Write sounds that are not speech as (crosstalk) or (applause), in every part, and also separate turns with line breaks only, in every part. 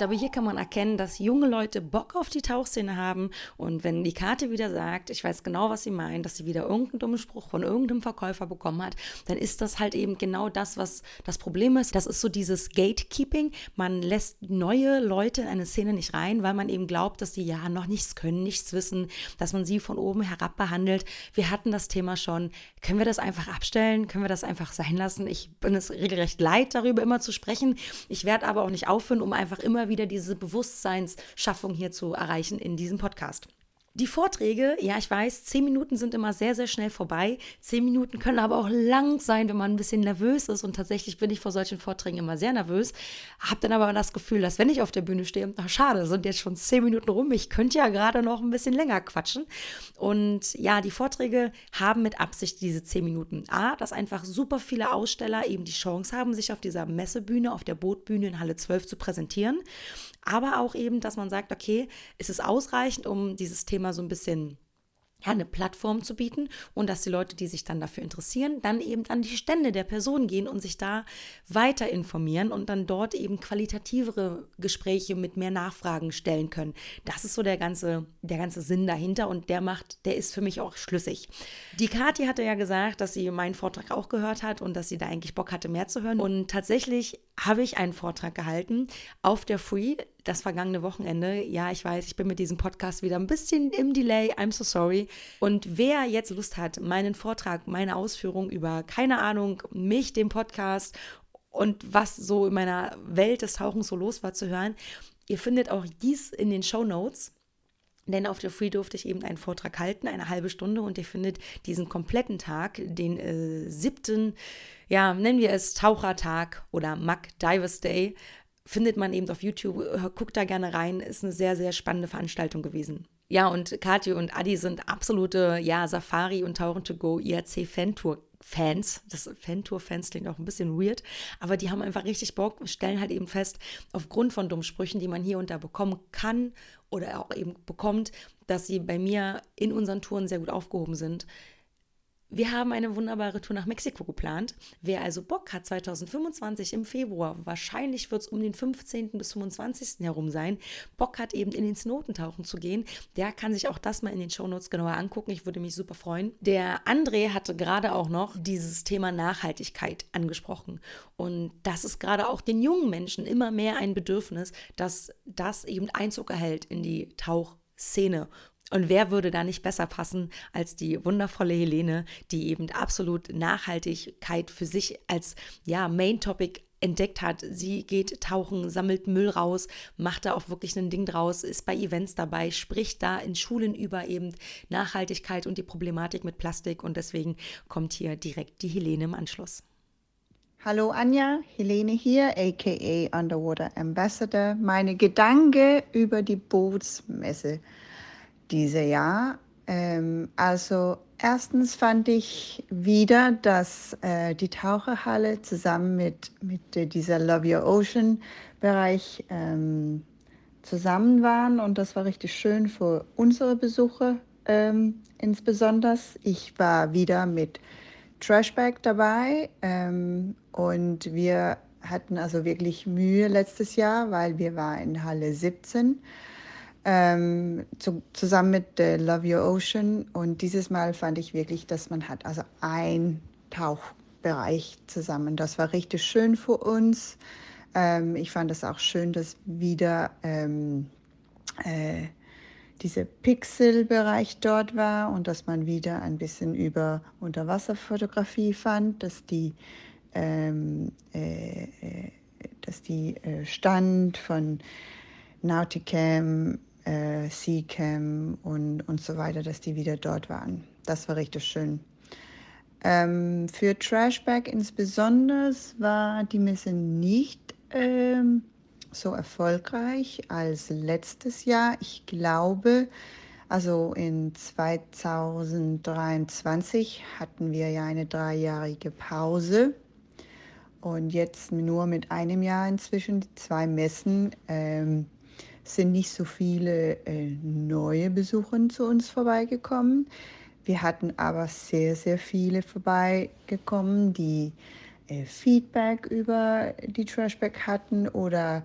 glaube, hier kann man erkennen, dass junge Leute Bock auf die Tauchszene haben. Und wenn die Karte wieder sagt, ich weiß genau, was sie meint, dass sie wieder irgendeinen dummen Spruch von irgendeinem Verkäufer bekommen hat, dann ist das halt eben genau das, was das Problem ist. Das ist so dieses Gatekeeping. Man lässt neue Leute in eine Szene nicht rein, weil man eben glaubt, dass sie ja noch nichts können, nichts wissen, dass man sie von oben herab behandelt. Wir hatten das Thema schon. Können wir das einfach abstellen? Können wir das einfach sein lassen? Ich bin es regelrecht leid, darüber immer zu sprechen. Ich werde aber auch nicht aufhören, um einfach immer wieder diese Bewusstseinsschaffung hier zu erreichen in diesem Podcast. Die Vorträge, ja, ich weiß, zehn Minuten sind immer sehr, sehr schnell vorbei. Zehn Minuten können aber auch lang sein, wenn man ein bisschen nervös ist. Und tatsächlich bin ich vor solchen Vorträgen immer sehr nervös. Habe dann aber das Gefühl, dass wenn ich auf der Bühne stehe, ach schade, sind jetzt schon zehn Minuten rum. Ich könnte ja gerade noch ein bisschen länger quatschen. Und ja, die Vorträge haben mit Absicht diese zehn Minuten. A, dass einfach super viele Aussteller eben die Chance haben, sich auf dieser Messebühne, auf der Bootbühne in Halle 12 zu präsentieren aber auch eben, dass man sagt, okay, ist es ausreichend, um dieses Thema so ein bisschen ja, eine Plattform zu bieten und dass die Leute, die sich dann dafür interessieren, dann eben an die Stände der Person gehen und sich da weiter informieren und dann dort eben qualitativere Gespräche mit mehr Nachfragen stellen können. Das ist so der ganze, der ganze Sinn dahinter und der macht, der ist für mich auch schlüssig. Die Kathi hatte ja gesagt, dass sie meinen Vortrag auch gehört hat und dass sie da eigentlich Bock hatte, mehr zu hören. Und tatsächlich habe ich einen Vortrag gehalten auf der Free das vergangene Wochenende. Ja, ich weiß, ich bin mit diesem Podcast wieder ein bisschen im Delay. I'm so sorry. Und wer jetzt Lust hat, meinen Vortrag, meine Ausführung über, keine Ahnung, mich, den Podcast und was so in meiner Welt des Tauchens so los war zu hören, ihr findet auch dies in den Show Notes. Denn auf der Free durfte ich eben einen Vortrag halten, eine halbe Stunde, und ihr findet diesen kompletten Tag, den äh, siebten, ja, nennen wir es Tauchertag oder Mac Divers Day, findet man eben auf YouTube. Guckt da gerne rein. Ist eine sehr, sehr spannende Veranstaltung gewesen. Ja, und Katja und Adi sind absolute, ja, Safari und Tauchen to Go IRC Fantour Fans. Das Fantour-Fans klingt auch ein bisschen weird, aber die haben einfach richtig Bock, stellen halt eben fest, aufgrund von Dummsprüchen, die man hier und da bekommen kann oder auch eben bekommt, dass sie bei mir in unseren Touren sehr gut aufgehoben sind. Wir haben eine wunderbare Tour nach Mexiko geplant. Wer also Bock hat, 2025 im Februar, wahrscheinlich wird es um den 15. bis 25. herum sein, Bock hat eben in den Snotentauchen zu gehen, der kann sich auch das mal in den Shownotes genauer angucken. Ich würde mich super freuen. Der André hatte gerade auch noch dieses Thema Nachhaltigkeit angesprochen. Und das ist gerade auch den jungen Menschen immer mehr ein Bedürfnis, dass das eben Einzug erhält in die Tauchszene. Und wer würde da nicht besser passen als die wundervolle Helene, die eben absolut Nachhaltigkeit für sich als ja, Main Topic entdeckt hat. Sie geht tauchen, sammelt Müll raus, macht da auch wirklich ein Ding draus, ist bei Events dabei, spricht da in Schulen über eben Nachhaltigkeit und die Problematik mit Plastik und deswegen kommt hier direkt die Helene im Anschluss.
Hallo Anja, Helene hier, aka Underwater Ambassador. Meine Gedanken über die Bootsmesse dieses Jahr. Ähm, also erstens fand ich wieder, dass äh, die Taucherhalle zusammen mit, mit dieser Love Your Ocean Bereich ähm, zusammen waren und das war richtig schön für unsere Besucher ähm, insbesondere. Ich war wieder mit Trashback dabei ähm, und wir hatten also wirklich Mühe letztes Jahr, weil wir waren in Halle 17 ähm, zu, zusammen mit äh, Love Your Ocean. Und dieses Mal fand ich wirklich, dass man hat also ein Tauchbereich zusammen. Das war richtig schön für uns. Ähm, ich fand es auch schön, dass wieder ähm, äh, dieser Pixel-Bereich dort war und dass man wieder ein bisschen über Unterwasserfotografie fand, dass die, ähm, äh, äh dass die äh, Stand von Nauticam äh, Seacam und, und so weiter, dass die wieder dort waren. Das war richtig schön. Ähm, für Trashback insbesondere war die Messe nicht ähm, so erfolgreich als letztes Jahr. Ich glaube, Also in 2023 hatten wir ja eine dreijährige Pause und jetzt nur mit einem Jahr inzwischen, die zwei Messen, ähm, sind nicht so viele äh, neue Besucher zu uns vorbeigekommen. Wir hatten aber sehr, sehr viele vorbeigekommen, die äh, Feedback über die Trashback hatten oder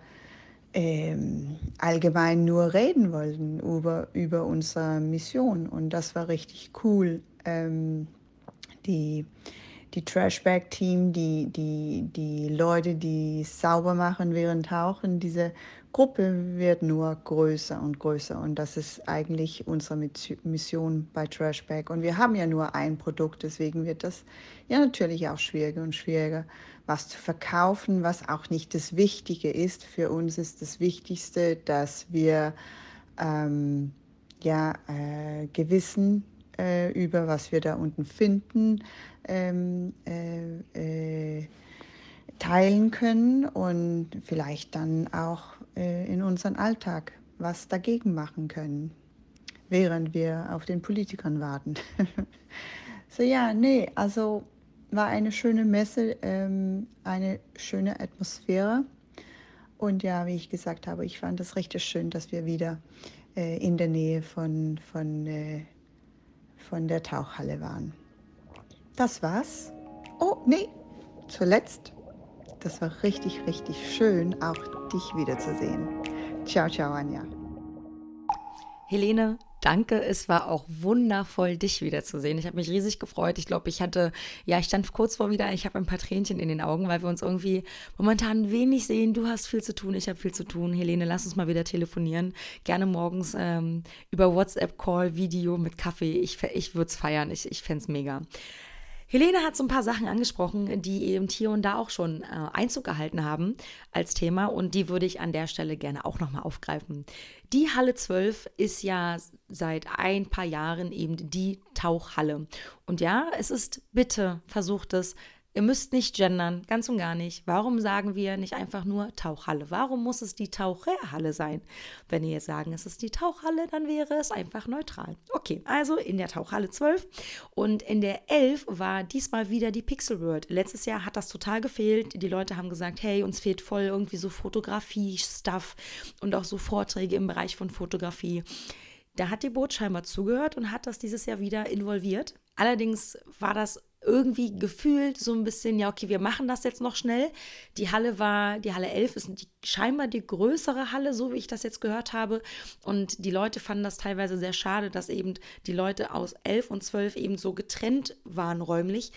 ähm, allgemein nur reden wollten über, über unsere Mission. Und das war richtig cool. Ähm, die die Trashback-Team, die, die, die Leute, die sauber machen während Tauchen, diese Gruppe wird nur größer und größer. Und das ist eigentlich unsere Mission bei Trashback. Und wir haben ja nur ein Produkt, deswegen wird das ja natürlich auch schwieriger und schwieriger, was zu verkaufen, was auch nicht das Wichtige ist. Für uns ist das Wichtigste, dass wir ähm, ja, äh, Gewissen äh, über was wir da unten finden, ähm, äh, äh, teilen können und vielleicht dann auch in unseren Alltag was dagegen machen können, während wir auf den Politikern warten. (laughs) so ja, nee, also war eine schöne Messe, ähm, eine schöne Atmosphäre. Und ja, wie ich gesagt habe, ich fand es richtig schön, dass wir wieder äh, in der Nähe von, von äh, von der Tauchhalle waren. Das war's. Oh, nee, zuletzt. Das war richtig, richtig schön, auch dich wiederzusehen. Ciao, ciao, Anja.
Helene, danke. Es war auch wundervoll, dich wiederzusehen. Ich habe mich riesig gefreut. Ich glaube, ich hatte, ja, ich stand kurz vor wieder, ich habe ein paar Tränchen in den Augen, weil wir uns irgendwie momentan wenig sehen. Du hast viel zu tun, ich habe viel zu tun. Helene, lass uns mal wieder telefonieren. Gerne morgens ähm, über WhatsApp-Call, Video mit Kaffee. Ich, ich würde es feiern. Ich, ich fände es mega. Helene hat so ein paar Sachen angesprochen, die eben hier und da auch schon äh, Einzug gehalten haben als Thema und die würde ich an der Stelle gerne auch nochmal aufgreifen. Die Halle 12 ist ja seit ein paar Jahren eben die Tauchhalle. Und ja, es ist bitte versucht es Ihr müsst nicht gendern, ganz und gar nicht. Warum sagen wir nicht einfach nur Tauchhalle? Warum muss es die Taucherhalle sein? Wenn ihr jetzt sagen, es ist die Tauchhalle, dann wäre es einfach neutral. Okay, also in der Tauchhalle 12 und in der 11 war diesmal wieder die Pixel World. Letztes Jahr hat das total gefehlt. Die Leute haben gesagt, hey, uns fehlt voll irgendwie so Fotografie-Stuff und auch so Vorträge im Bereich von Fotografie. Da hat die Boot scheinbar zugehört und hat das dieses Jahr wieder involviert. Allerdings war das irgendwie gefühlt so ein bisschen, ja, okay, wir machen das jetzt noch schnell. Die Halle war, die Halle 11 ist die, scheinbar die größere Halle, so wie ich das jetzt gehört habe. Und die Leute fanden das teilweise sehr schade, dass eben die Leute aus 11 und 12 eben so getrennt waren räumlich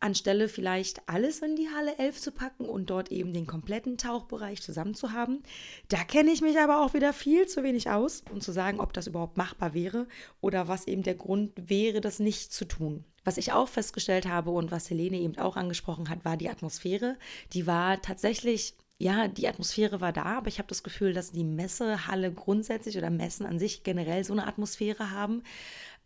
anstelle vielleicht alles in die Halle 11 zu packen und dort eben den kompletten Tauchbereich zusammen zu haben. Da kenne ich mich aber auch wieder viel zu wenig aus, um zu sagen, ob das überhaupt machbar wäre oder was eben der Grund wäre, das nicht zu tun. Was ich auch festgestellt habe und was Helene eben auch angesprochen hat, war die Atmosphäre. Die war tatsächlich ja, die Atmosphäre war da, aber ich habe das Gefühl, dass die Messehalle grundsätzlich oder Messen an sich generell so eine Atmosphäre haben,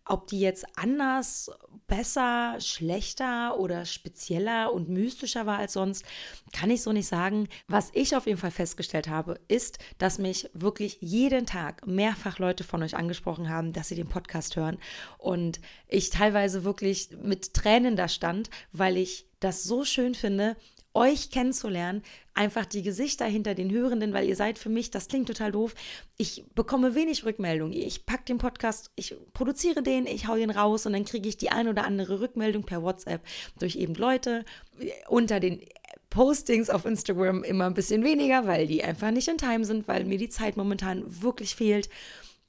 ob die jetzt anders, besser, schlechter oder spezieller und mystischer war als sonst, kann ich so nicht sagen. Was ich auf jeden Fall festgestellt habe, ist, dass mich wirklich jeden Tag mehrfach Leute von euch angesprochen haben, dass sie den Podcast hören und ich teilweise wirklich mit Tränen da stand, weil ich das so schön finde, euch kennenzulernen, einfach die Gesichter hinter den Hörenden, weil ihr seid für mich, das klingt total doof, ich bekomme wenig Rückmeldung. Ich packe den Podcast, ich produziere den, ich hau ihn raus und dann kriege ich die ein oder andere Rückmeldung per WhatsApp durch eben Leute unter den Postings auf Instagram immer ein bisschen weniger, weil die einfach nicht in Time sind, weil mir die Zeit momentan wirklich fehlt.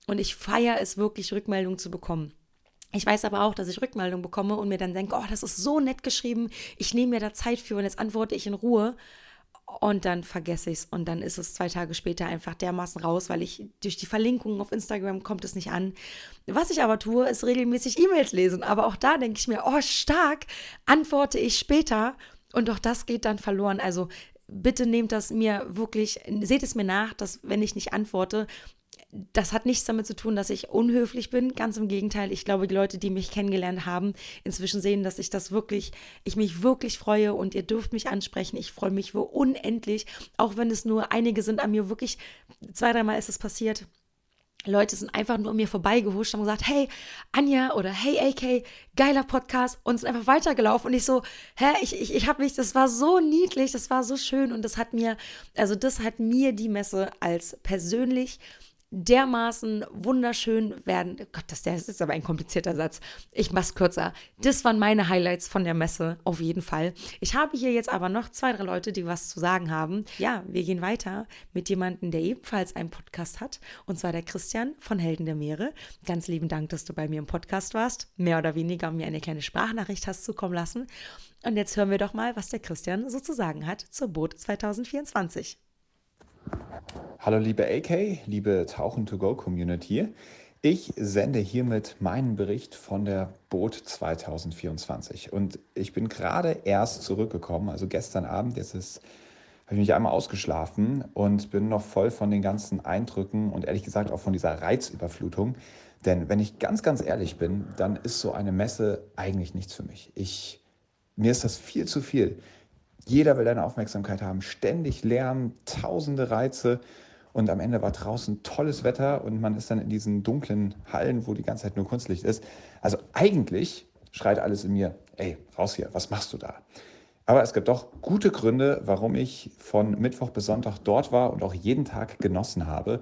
Und ich feiere es wirklich, Rückmeldungen zu bekommen. Ich weiß aber auch, dass ich Rückmeldung bekomme und mir dann denke, oh, das ist so nett geschrieben, ich nehme mir da Zeit für und jetzt antworte ich in Ruhe. Und dann vergesse ich es und dann ist es zwei Tage später einfach dermaßen raus, weil ich durch die Verlinkungen auf Instagram kommt es nicht an. Was ich aber tue, ist regelmäßig E-Mails lesen. Aber auch da denke ich mir, oh, stark, antworte ich später und auch das geht dann verloren. Also bitte nehmt das mir wirklich, seht es mir nach, dass wenn ich nicht antworte, das hat nichts damit zu tun, dass ich unhöflich bin. Ganz im Gegenteil. Ich glaube, die Leute, die mich kennengelernt haben, inzwischen sehen, dass ich das wirklich, ich mich wirklich freue und ihr dürft mich ansprechen. Ich freue mich wo unendlich, auch wenn es nur einige sind an mir wirklich, zwei, dreimal ist es passiert Leute sind einfach nur an mir vorbeigehuscht und gesagt, hey, Anja oder hey, AK, geiler Podcast und sind einfach weitergelaufen und ich so, hä, ich, ich, ich habe mich, das war so niedlich, das war so schön und das hat mir, also das hat mir die Messe als persönlich dermaßen wunderschön werden. Oh Gott, das, das ist aber ein komplizierter Satz. Ich mach's kürzer. Das waren meine Highlights von der Messe, auf jeden Fall. Ich habe hier jetzt aber noch zwei, drei Leute, die was zu sagen haben. Ja, wir gehen weiter mit jemandem, der ebenfalls einen Podcast hat. Und zwar der Christian von Helden der Meere. Ganz lieben Dank, dass du bei mir im Podcast warst. Mehr oder weniger mir eine kleine Sprachnachricht hast zukommen lassen. Und jetzt hören wir doch mal, was der Christian so zu sagen hat zur Boot 2024.
Hallo liebe AK, liebe Tauchen to Go Community. Ich sende hiermit meinen Bericht von der Boot 2024 und ich bin gerade erst zurückgekommen, also gestern Abend, jetzt ist habe ich mich einmal ausgeschlafen und bin noch voll von den ganzen Eindrücken und ehrlich gesagt auch von dieser Reizüberflutung. Denn wenn ich ganz, ganz ehrlich bin, dann ist so eine Messe eigentlich nichts für mich. Ich, mir ist das viel zu viel. Jeder will deine Aufmerksamkeit haben, ständig Lärm, tausende Reize. Und am Ende war draußen tolles Wetter und man ist dann in diesen dunklen Hallen, wo die ganze Zeit nur Kunstlicht ist. Also eigentlich schreit alles in mir, ey, raus hier, was machst du da? Aber es gibt doch gute Gründe, warum ich von Mittwoch bis Sonntag dort war und auch jeden Tag genossen habe.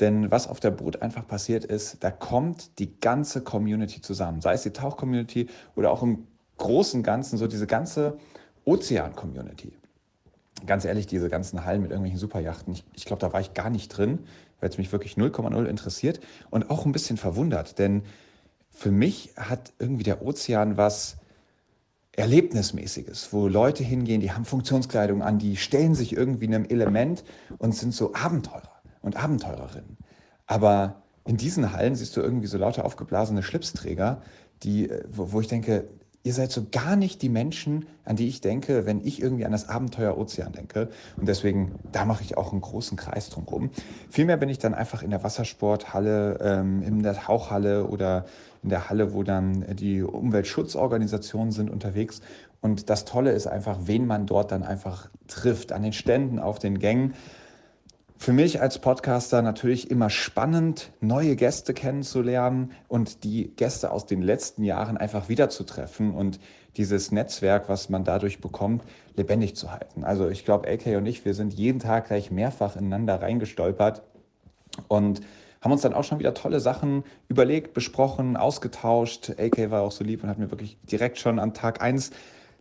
Denn was auf der Boot einfach passiert ist, da kommt die ganze Community zusammen. Sei es die Tauch-Community oder auch im großen Ganzen so diese ganze Ozean-Community. Ganz ehrlich, diese ganzen Hallen mit irgendwelchen Superjachten, ich, ich glaube, da war ich gar nicht drin, weil es mich wirklich 0,0 interessiert und auch ein bisschen verwundert, denn für mich hat irgendwie der Ozean was Erlebnismäßiges, wo Leute hingehen, die haben Funktionskleidung an, die stellen sich irgendwie einem Element und sind so Abenteurer und Abenteurerinnen. Aber in diesen Hallen siehst du irgendwie so lauter aufgeblasene Schlipsträger, die, äh, wo, wo ich denke, ihr seid so gar nicht die Menschen, an die ich denke, wenn ich irgendwie an das Abenteuer Ozean denke. Und deswegen, da mache ich auch einen großen Kreis drumherum. Vielmehr bin ich dann einfach in der Wassersporthalle, ähm, in der Tauchhalle oder in der Halle, wo dann die Umweltschutzorganisationen sind unterwegs. Und das Tolle ist einfach, wen man dort dann einfach trifft, an den Ständen, auf den Gängen. Für mich als Podcaster natürlich immer spannend, neue Gäste kennenzulernen und die Gäste aus den letzten Jahren einfach wiederzutreffen und dieses Netzwerk, was man dadurch bekommt, lebendig zu halten. Also ich glaube, AK und ich, wir sind jeden Tag gleich mehrfach ineinander reingestolpert und haben uns dann auch schon wieder tolle Sachen überlegt, besprochen, ausgetauscht. AK war auch so lieb und hat mir wirklich direkt schon am Tag eins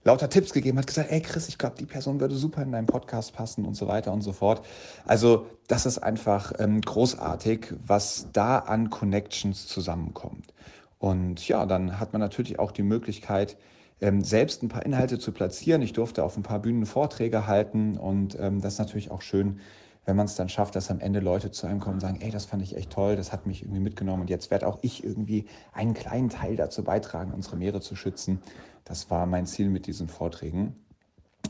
lauter Tipps gegeben, hat gesagt, ey Chris, ich glaube, die Person würde super in deinen Podcast passen und so weiter und so fort. Also das ist einfach ähm, großartig, was da an Connections zusammenkommt. Und ja, dann hat man natürlich auch die Möglichkeit, ähm, selbst ein paar Inhalte zu platzieren. Ich durfte auf ein paar Bühnen Vorträge halten und ähm, das ist natürlich auch schön, wenn man es dann schafft, dass am Ende Leute zu einem kommen und sagen, ey, das fand ich echt toll, das hat mich irgendwie mitgenommen und jetzt werde auch ich irgendwie einen kleinen Teil dazu beitragen, unsere Meere zu schützen. Das war mein Ziel mit diesen Vorträgen.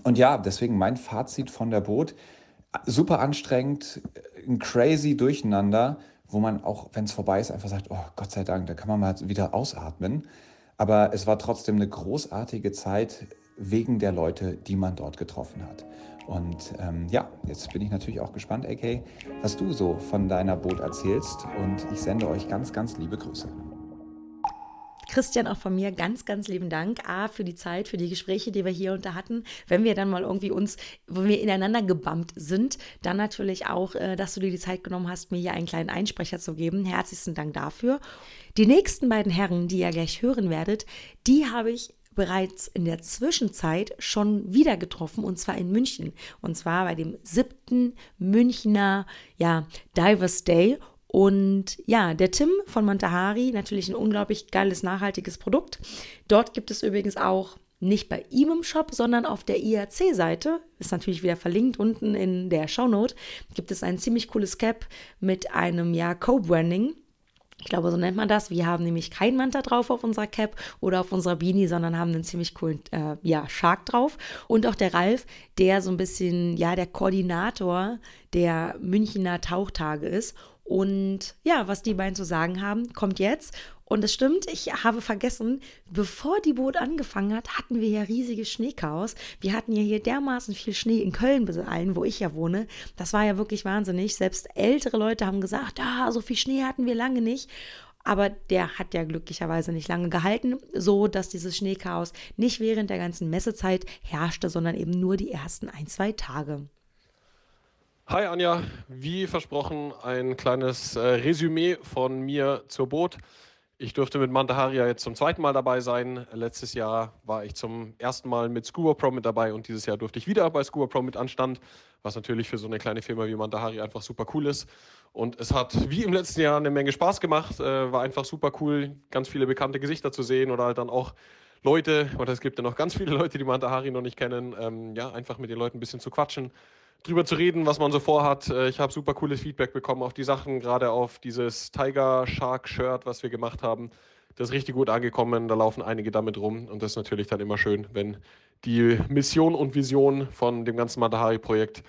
Und ja, deswegen mein Fazit von der Boot. Super anstrengend, ein crazy Durcheinander, wo man auch, wenn es vorbei ist, einfach sagt, oh Gott sei Dank, da kann man mal wieder ausatmen. Aber es war trotzdem eine großartige Zeit wegen der Leute, die man dort getroffen hat. Und ähm, ja, jetzt bin ich natürlich auch gespannt, AK, was du so von deiner Boot erzählst. Und ich sende euch ganz, ganz liebe Grüße.
Christian, auch von mir ganz, ganz lieben Dank. A, für die Zeit, für die Gespräche, die wir hier unter hatten. Wenn wir dann mal irgendwie uns, wo wir ineinander gebammt sind, dann natürlich auch, äh, dass du dir die Zeit genommen hast, mir hier einen kleinen Einsprecher zu geben. Herzlichen Dank dafür. Die nächsten beiden Herren, die ihr gleich hören werdet, die habe ich bereits in der Zwischenzeit schon wieder getroffen und zwar in München und zwar bei dem siebten Münchner ja, Divers Day und ja, der Tim von Montahari, natürlich ein unglaublich geiles, nachhaltiges Produkt. Dort gibt es übrigens auch nicht bei ihm im Shop, sondern auf der IRC-Seite, ist natürlich wieder verlinkt unten in der Shownote, gibt es ein ziemlich cooles Cap mit einem ja Co-Branding. Ich glaube, so nennt man das. Wir haben nämlich kein Manta drauf auf unserer Cap oder auf unserer Beanie, sondern haben einen ziemlich coolen äh, ja, Shark drauf. Und auch der Ralf, der so ein bisschen ja der Koordinator der Münchner Tauchtage ist und ja, was die beiden zu sagen haben, kommt jetzt. Und es stimmt, ich habe vergessen, bevor die Boot angefangen hat, hatten wir ja riesiges Schneechaos. Wir hatten ja hier dermaßen viel Schnee in Köln allen, wo ich ja wohne. Das war ja wirklich wahnsinnig. Selbst ältere Leute haben gesagt, ah, so viel Schnee hatten wir lange nicht. Aber der hat ja glücklicherweise nicht lange gehalten, so dass dieses Schneechaos nicht während der ganzen Messezeit herrschte, sondern eben nur die ersten ein, zwei Tage.
Hi Anja, wie versprochen ein kleines äh, Resümee von mir zur Boot. Ich durfte mit Mantaharia jetzt zum zweiten Mal dabei sein. Letztes Jahr war ich zum ersten Mal mit Scuba Pro mit dabei und dieses Jahr durfte ich wieder bei Scuba Pro mit anstand, was natürlich für so eine kleine Firma wie Mantaharia einfach super cool ist. Und es hat wie im letzten Jahr eine Menge Spaß gemacht, äh, war einfach super cool, ganz viele bekannte Gesichter zu sehen oder halt dann auch Leute, oder es gibt ja noch ganz viele Leute, die Mantahari noch nicht kennen, ähm, ja, einfach mit den Leuten ein bisschen zu quatschen drüber zu reden, was man so vorhat. Äh, ich habe super cooles Feedback bekommen auf die Sachen, gerade auf dieses Tiger Shark Shirt, was wir gemacht haben. Das ist richtig gut angekommen, da laufen einige damit rum und das ist natürlich dann immer schön, wenn die Mission und Vision von dem ganzen Matahari-Projekt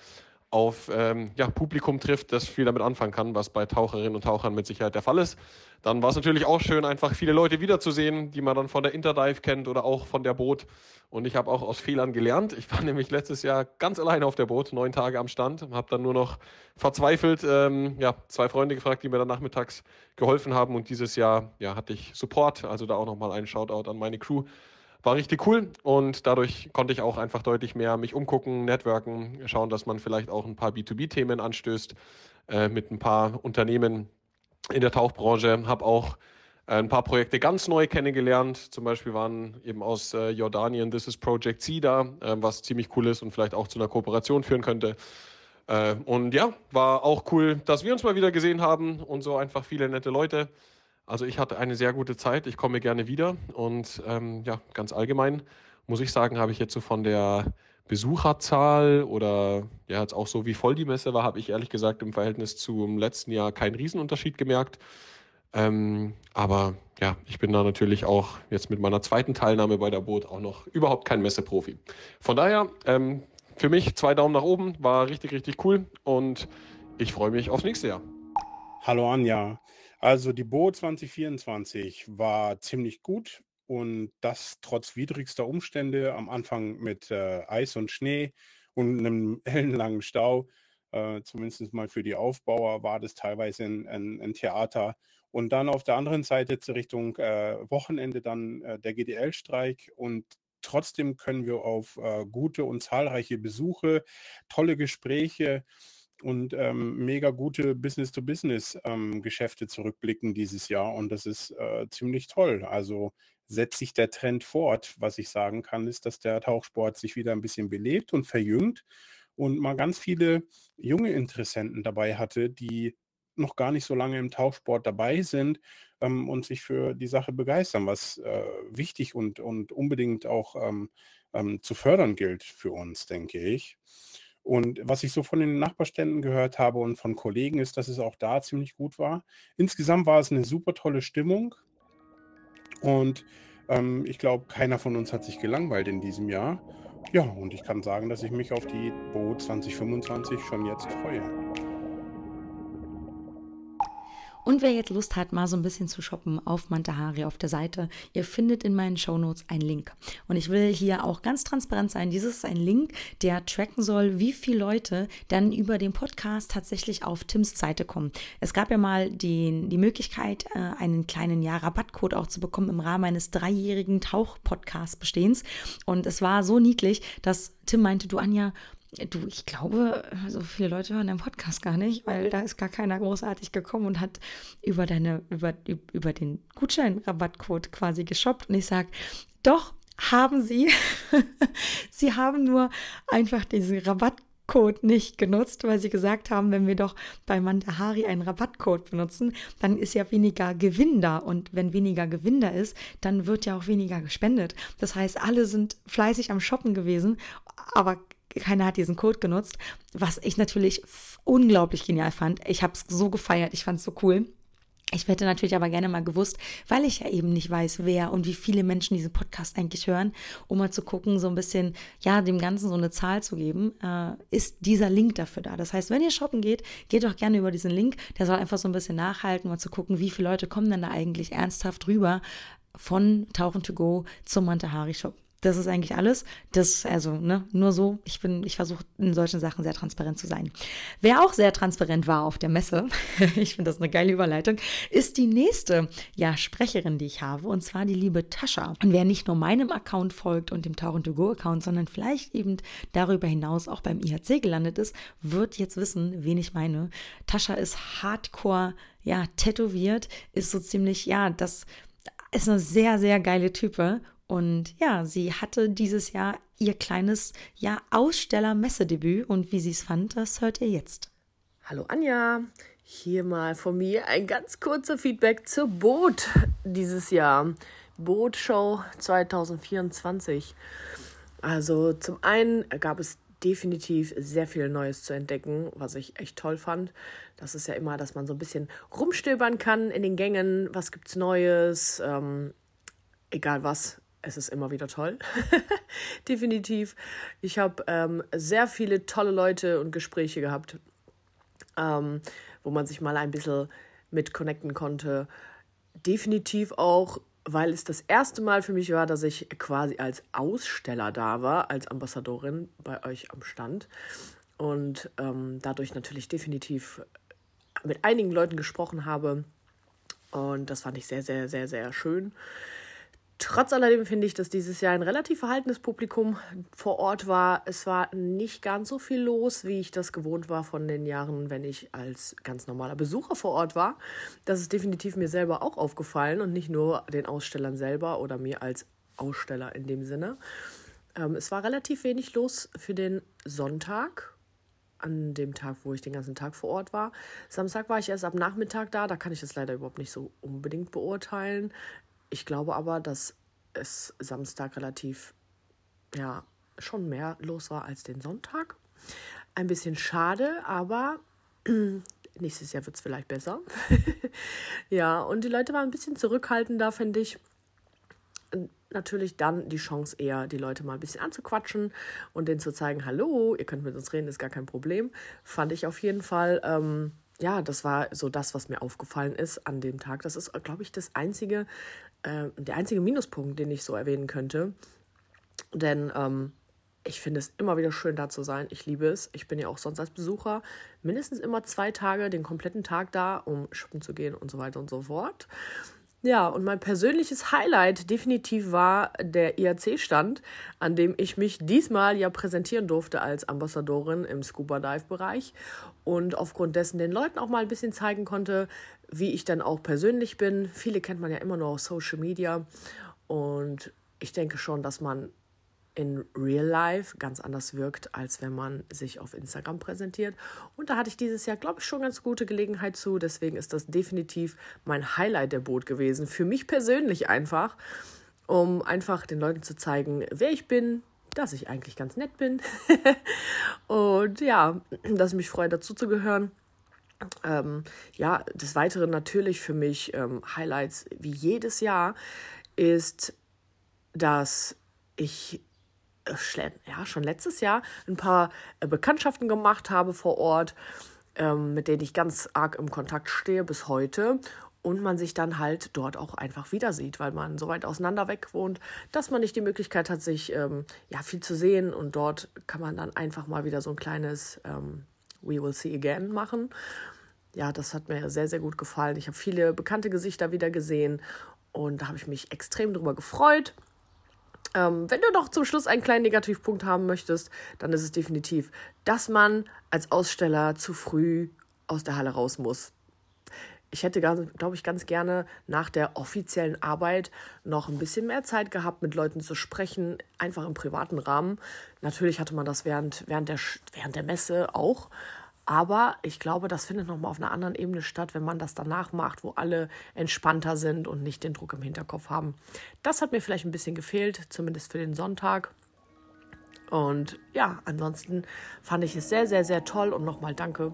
auf ähm, ja, Publikum trifft, das viel damit anfangen kann, was bei Taucherinnen und Tauchern mit Sicherheit der Fall ist. Dann war es natürlich auch schön, einfach viele Leute wiederzusehen, die man dann von der Interdive kennt oder auch von der Boot. Und ich habe auch aus Fehlern gelernt. Ich war (laughs) nämlich letztes Jahr ganz alleine auf der Boot, neun Tage am Stand, habe dann nur noch verzweifelt ähm, ja, zwei Freunde gefragt, die mir dann nachmittags geholfen haben. Und dieses Jahr ja, hatte ich Support, also da auch nochmal einen Shoutout an meine Crew war richtig cool und dadurch konnte ich auch einfach deutlich mehr mich umgucken, networken, schauen, dass man vielleicht auch ein paar B2B-Themen anstößt äh, mit ein paar Unternehmen in der Tauchbranche. Habe auch äh, ein paar Projekte ganz neu kennengelernt. Zum Beispiel waren eben aus äh, Jordanien This is Project C da, äh, was ziemlich cool ist und vielleicht auch zu einer Kooperation führen könnte. Äh, und ja, war auch cool, dass wir uns mal wieder gesehen haben und so einfach viele nette Leute. Also ich hatte eine sehr gute Zeit, ich komme gerne wieder und ähm, ja, ganz allgemein muss ich sagen, habe ich jetzt so von der Besucherzahl oder ja, jetzt auch so wie voll die Messe war, habe ich ehrlich gesagt im Verhältnis zum letzten Jahr keinen Riesenunterschied gemerkt. Ähm, aber ja, ich bin da natürlich auch jetzt mit meiner zweiten Teilnahme bei der Boot auch noch überhaupt kein Messeprofi. Von daher, ähm, für mich zwei Daumen nach oben, war richtig, richtig cool und ich freue mich aufs nächste Jahr.
Hallo Anja. Also die Bo 2024 war ziemlich gut und das trotz widrigster Umstände, am Anfang mit äh, Eis und Schnee und einem (laughs) ellenlangen Stau. Äh, zumindest mal für die Aufbauer war das teilweise ein, ein, ein Theater. Und dann auf der anderen Seite zur Richtung äh, Wochenende dann äh, der GDL-Streik und trotzdem können wir auf äh, gute und zahlreiche Besuche, tolle Gespräche, und ähm, mega gute Business-to-Business-Geschäfte ähm, zurückblicken dieses Jahr und das ist äh, ziemlich toll. Also setzt sich der Trend fort. Was ich sagen kann, ist, dass der Tauchsport sich wieder ein bisschen belebt und verjüngt und man ganz viele junge Interessenten dabei hatte, die noch gar nicht so lange im Tauchsport dabei sind ähm, und sich für die Sache begeistern, was äh, wichtig und, und unbedingt auch ähm, ähm zu fördern gilt für uns, denke ich. Und was ich so von den Nachbarständen gehört habe und von Kollegen ist, dass es auch da ziemlich gut war. Insgesamt war es eine super tolle Stimmung. Und ähm, ich glaube, keiner von uns hat sich gelangweilt in diesem Jahr. Ja, und ich kann sagen, dass ich mich auf die Boot 2025 schon jetzt freue.
Und wer jetzt Lust hat, mal so ein bisschen zu shoppen auf Mantahari auf der Seite, ihr findet in meinen Shownotes einen Link. Und ich will hier auch ganz transparent sein. Dieses ist ein Link, der tracken soll, wie viele Leute dann über den Podcast tatsächlich auf Tims Seite kommen. Es gab ja mal die, die Möglichkeit, äh, einen kleinen ja, Rabattcode auch zu bekommen im Rahmen eines dreijährigen Tauch-Podcast-Bestehens. Und es war so niedlich, dass Tim meinte, du Anja, Du, ich glaube, so viele Leute hören deinen Podcast gar nicht, weil da ist gar keiner großartig gekommen und hat über deine, über, über den Gutschein-Rabattcode quasi geshoppt. Und ich sage, doch, haben sie. (laughs) sie haben nur einfach diesen Rabattcode nicht genutzt, weil sie gesagt haben, wenn wir doch bei Mandahari einen Rabattcode benutzen, dann ist ja weniger Gewinn da. Und wenn weniger Gewinn da ist, dann wird ja auch weniger gespendet. Das heißt, alle sind fleißig am Shoppen gewesen, aber keiner hat diesen Code genutzt, was ich natürlich unglaublich genial fand. Ich habe es so gefeiert, ich fand es so cool. Ich hätte natürlich aber gerne mal gewusst, weil ich ja eben nicht weiß, wer und wie viele Menschen diesen Podcast eigentlich hören, um mal zu gucken, so ein bisschen, ja, dem Ganzen so eine Zahl zu geben, äh, ist dieser Link dafür da. Das heißt, wenn ihr shoppen geht, geht doch gerne über diesen Link. Der soll einfach so ein bisschen nachhalten, mal zu gucken, wie viele Leute kommen denn da eigentlich ernsthaft rüber von Tauchen to Go zum Mantahari Shop. Das ist eigentlich alles. Das, also, ne, nur so. Ich bin, ich versuche in solchen Sachen sehr transparent zu sein. Wer auch sehr transparent war auf der Messe, (laughs) ich finde das eine geile Überleitung, ist die nächste, ja, Sprecherin, die ich habe, und zwar die liebe Tascha. Und wer nicht nur meinem Account folgt und dem Tauchen to Go Account, sondern vielleicht eben darüber hinaus auch beim IHC gelandet ist, wird jetzt wissen, wen ich meine. Tascha ist hardcore, ja, tätowiert, ist so ziemlich, ja, das ist eine sehr, sehr geile Type und ja, sie hatte dieses Jahr ihr kleines ja, Aussteller-Messedebüt und wie sie es fand, das hört ihr jetzt.
Hallo Anja, hier mal von mir ein ganz kurzer Feedback zur Boot dieses Jahr. Bootshow 2024. Also zum einen gab es definitiv sehr viel Neues zu entdecken, was ich echt toll fand. Das ist ja immer, dass man so ein bisschen rumstöbern kann in den Gängen. Was gibt's Neues? Ähm, egal was, es ist immer wieder toll. (laughs) Definitiv. Ich habe ähm, sehr viele tolle Leute und Gespräche gehabt, ähm, wo man sich mal ein bisschen mit connecten konnte. Definitiv auch, weil es das erste Mal für mich war, dass ich quasi als Aussteller da war, als Ambassadorin bei euch am Stand. Und ähm, dadurch natürlich definitiv mit einigen Leuten gesprochen habe. Und das fand ich sehr, sehr, sehr, sehr schön. Trotz alledem finde ich, dass dieses Jahr ein relativ verhaltenes Publikum vor Ort war. Es war nicht ganz so viel los, wie ich das gewohnt war von den Jahren, wenn ich als ganz normaler Besucher vor Ort war. Das ist definitiv mir selber auch aufgefallen und nicht nur den Ausstellern selber oder mir als Aussteller in dem Sinne. Ähm, es war relativ wenig los für den Sonntag, an dem Tag, wo ich den ganzen Tag vor Ort war. Samstag war ich erst ab Nachmittag da, da kann ich das leider überhaupt nicht so unbedingt beurteilen. Ich glaube aber, dass es Samstag relativ, ja, schon mehr los war als den Sonntag. Ein bisschen schade, aber (clears throat) nächstes Jahr wird es vielleicht besser. (laughs) ja, und die Leute waren ein bisschen zurückhaltender, finde ich. Natürlich dann die Chance eher, die Leute mal ein bisschen anzuquatschen und denen zu zeigen, hallo, ihr könnt mit uns reden, ist gar kein Problem. Fand ich auf jeden Fall ähm, ja, das war so das, was mir aufgefallen ist an dem Tag. Das ist, glaube ich, das einzige, äh, der einzige Minuspunkt, den ich so erwähnen könnte. Denn ähm, ich finde es immer wieder schön, da zu sein. Ich liebe es. Ich bin ja auch sonst als Besucher mindestens immer zwei Tage, den kompletten Tag da, um shoppen zu gehen und so weiter und so fort. Ja, und mein persönliches Highlight definitiv war der IAC-Stand, an dem ich mich diesmal ja präsentieren durfte als Ambassadorin im Scuba Dive-Bereich und aufgrund dessen den Leuten auch mal ein bisschen zeigen konnte, wie ich dann auch persönlich bin. Viele kennt man ja immer nur aus Social Media und ich denke schon, dass man in Real Life ganz anders wirkt, als wenn man sich auf Instagram präsentiert. Und da hatte ich dieses Jahr, glaube ich, schon ganz gute Gelegenheit zu. Deswegen ist das definitiv mein Highlight der Boot gewesen. Für mich persönlich einfach, um einfach den Leuten zu zeigen, wer ich bin, dass ich eigentlich ganz nett bin. (laughs) und ja, dass ich mich freue, dazu zu gehören. Ähm, ja, des Weiteren natürlich für mich ähm, Highlights wie jedes Jahr ist, dass ich ja, schon letztes Jahr ein paar äh, Bekanntschaften gemacht habe vor Ort, ähm, mit denen ich ganz arg im Kontakt stehe bis heute. Und man sich dann halt dort auch einfach wieder sieht, weil man so weit auseinander weg wohnt, dass man nicht die Möglichkeit hat, sich ähm, ja viel zu sehen. Und dort kann man dann einfach mal wieder so ein kleines ähm, We Will See Again machen. Ja, das hat mir sehr, sehr gut gefallen. Ich habe viele bekannte Gesichter wieder gesehen und da habe ich mich extrem drüber gefreut. Ähm, wenn du noch zum Schluss einen kleinen Negativpunkt haben möchtest, dann ist es definitiv, dass man als Aussteller zu früh aus der Halle raus muss. Ich hätte, glaube ich, ganz gerne nach der offiziellen Arbeit noch ein bisschen mehr Zeit gehabt, mit Leuten zu sprechen, einfach im privaten Rahmen. Natürlich hatte man das während, während, der, während der Messe auch, aber ich glaube, das findet nochmal auf einer anderen Ebene statt, wenn man das danach macht, wo alle entspannter sind und nicht den Druck im Hinterkopf haben. Das hat mir vielleicht ein bisschen gefehlt, zumindest für den Sonntag. Und ja, ansonsten fand ich es sehr, sehr, sehr toll und nochmal danke.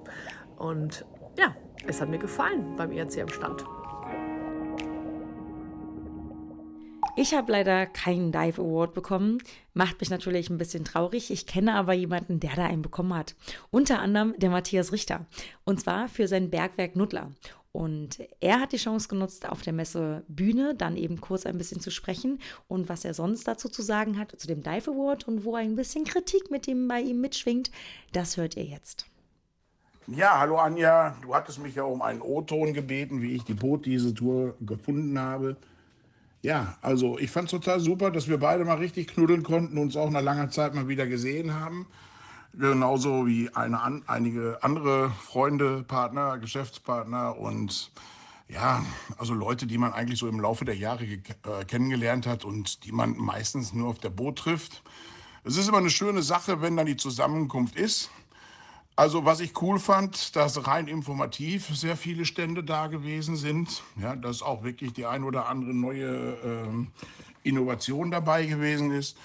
Und ja, es hat mir gefallen beim IRC am Stand.
Ich habe leider keinen Dive Award bekommen. Macht mich natürlich ein bisschen traurig. Ich kenne aber jemanden, der da einen bekommen hat. Unter anderem der Matthias Richter. Und zwar für sein Bergwerk Nuttler. Und er hat die Chance genutzt, auf der Messe Bühne dann eben kurz ein bisschen zu sprechen und was er sonst dazu zu sagen hat, zu dem Dive Award und wo ein bisschen Kritik mit ihm bei ihm mitschwingt, das hört ihr jetzt.
Ja, hallo Anja, du hattest mich ja um einen O-Ton gebeten, wie ich die Boot diese Tour gefunden habe. Ja, also ich fand es total super, dass wir beide mal richtig knuddeln konnten, und uns auch nach langer Zeit mal wieder gesehen haben. Genauso wie eine, an, einige andere Freunde, Partner, Geschäftspartner und ja, also Leute, die man eigentlich so im Laufe der Jahre äh, kennengelernt hat und die man meistens nur auf der Boot trifft. Es ist immer eine schöne Sache, wenn dann die Zusammenkunft ist. Also was ich cool fand, dass rein informativ sehr viele Stände da gewesen sind. Ja, dass auch wirklich die ein oder andere neue äh, Innovation dabei gewesen ist.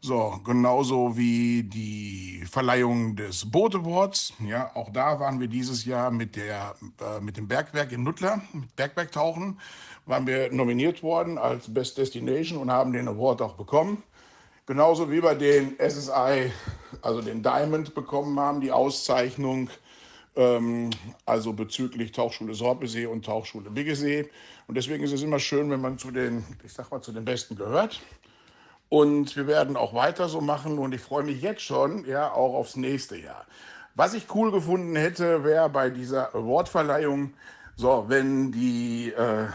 So, genauso wie die Verleihung des Boat Awards. Ja, auch da waren wir dieses Jahr mit, der, äh, mit dem Bergwerk in Nuttler, mit Bergwerktauchen, waren wir nominiert worden als Best Destination und haben den Award auch bekommen. Genauso wie wir den SSI, also den Diamond bekommen haben, die Auszeichnung, ähm, also bezüglich Tauchschule Sorpesee und Tauchschule Biggesee. Und deswegen ist es immer schön, wenn man zu den, ich sag mal, zu den Besten gehört. Und wir werden auch weiter so machen und ich freue mich jetzt schon, ja, auch aufs nächste Jahr. Was ich cool gefunden hätte, wäre bei dieser Awardverleihung, so, wenn die, äh,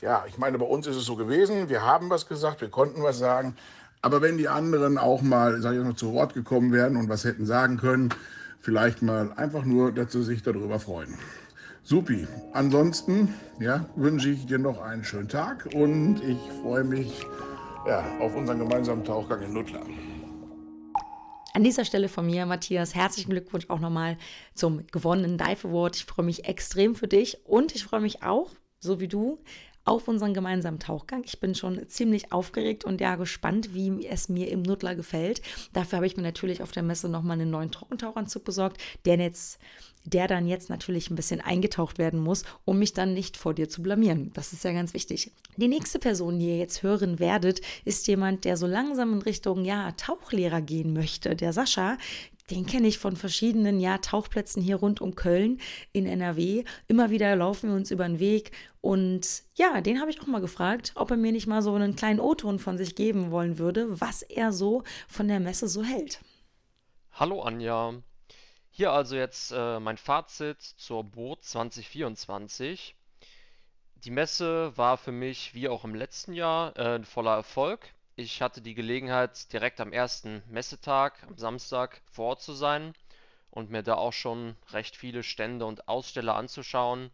ja, ich meine, bei uns ist es so gewesen, wir haben was gesagt, wir konnten was sagen, aber wenn die anderen auch mal, sag ich mal, zu Wort gekommen wären und was hätten sagen können, vielleicht mal einfach nur, sie sich darüber freuen. Supi. Ansonsten ja, wünsche ich dir noch einen schönen Tag und ich freue mich ja, auf unseren gemeinsamen Tauchgang in Nuttland.
An dieser Stelle von mir, Matthias, herzlichen Glückwunsch auch nochmal zum gewonnenen Dive Award. Ich freue mich extrem für dich und ich freue mich auch, so wie du, auf unseren gemeinsamen Tauchgang. Ich bin schon ziemlich aufgeregt und ja gespannt, wie es mir im Nuttler gefällt. Dafür habe ich mir natürlich auf der Messe nochmal einen neuen Trockentauchanzug besorgt, der jetzt der dann jetzt natürlich ein bisschen eingetaucht werden muss, um mich dann nicht vor dir zu blamieren. Das ist ja ganz wichtig. Die nächste Person, die ihr jetzt hören werdet, ist jemand, der so langsam in Richtung ja, Tauchlehrer gehen möchte. Der Sascha, den kenne ich von verschiedenen ja, Tauchplätzen hier rund um Köln in NRW. Immer wieder laufen wir uns über den Weg. Und ja, den habe ich auch mal gefragt, ob er mir nicht mal so einen kleinen O-Ton von sich geben wollen würde, was er so von der Messe so hält.
Hallo Anja. Hier also jetzt äh, mein Fazit zur Boot 2024. Die Messe war für mich wie auch im letzten Jahr äh, ein voller Erfolg. Ich hatte die Gelegenheit, direkt am ersten Messetag, am Samstag, vor Ort zu sein und mir da auch schon recht viele Stände und Aussteller anzuschauen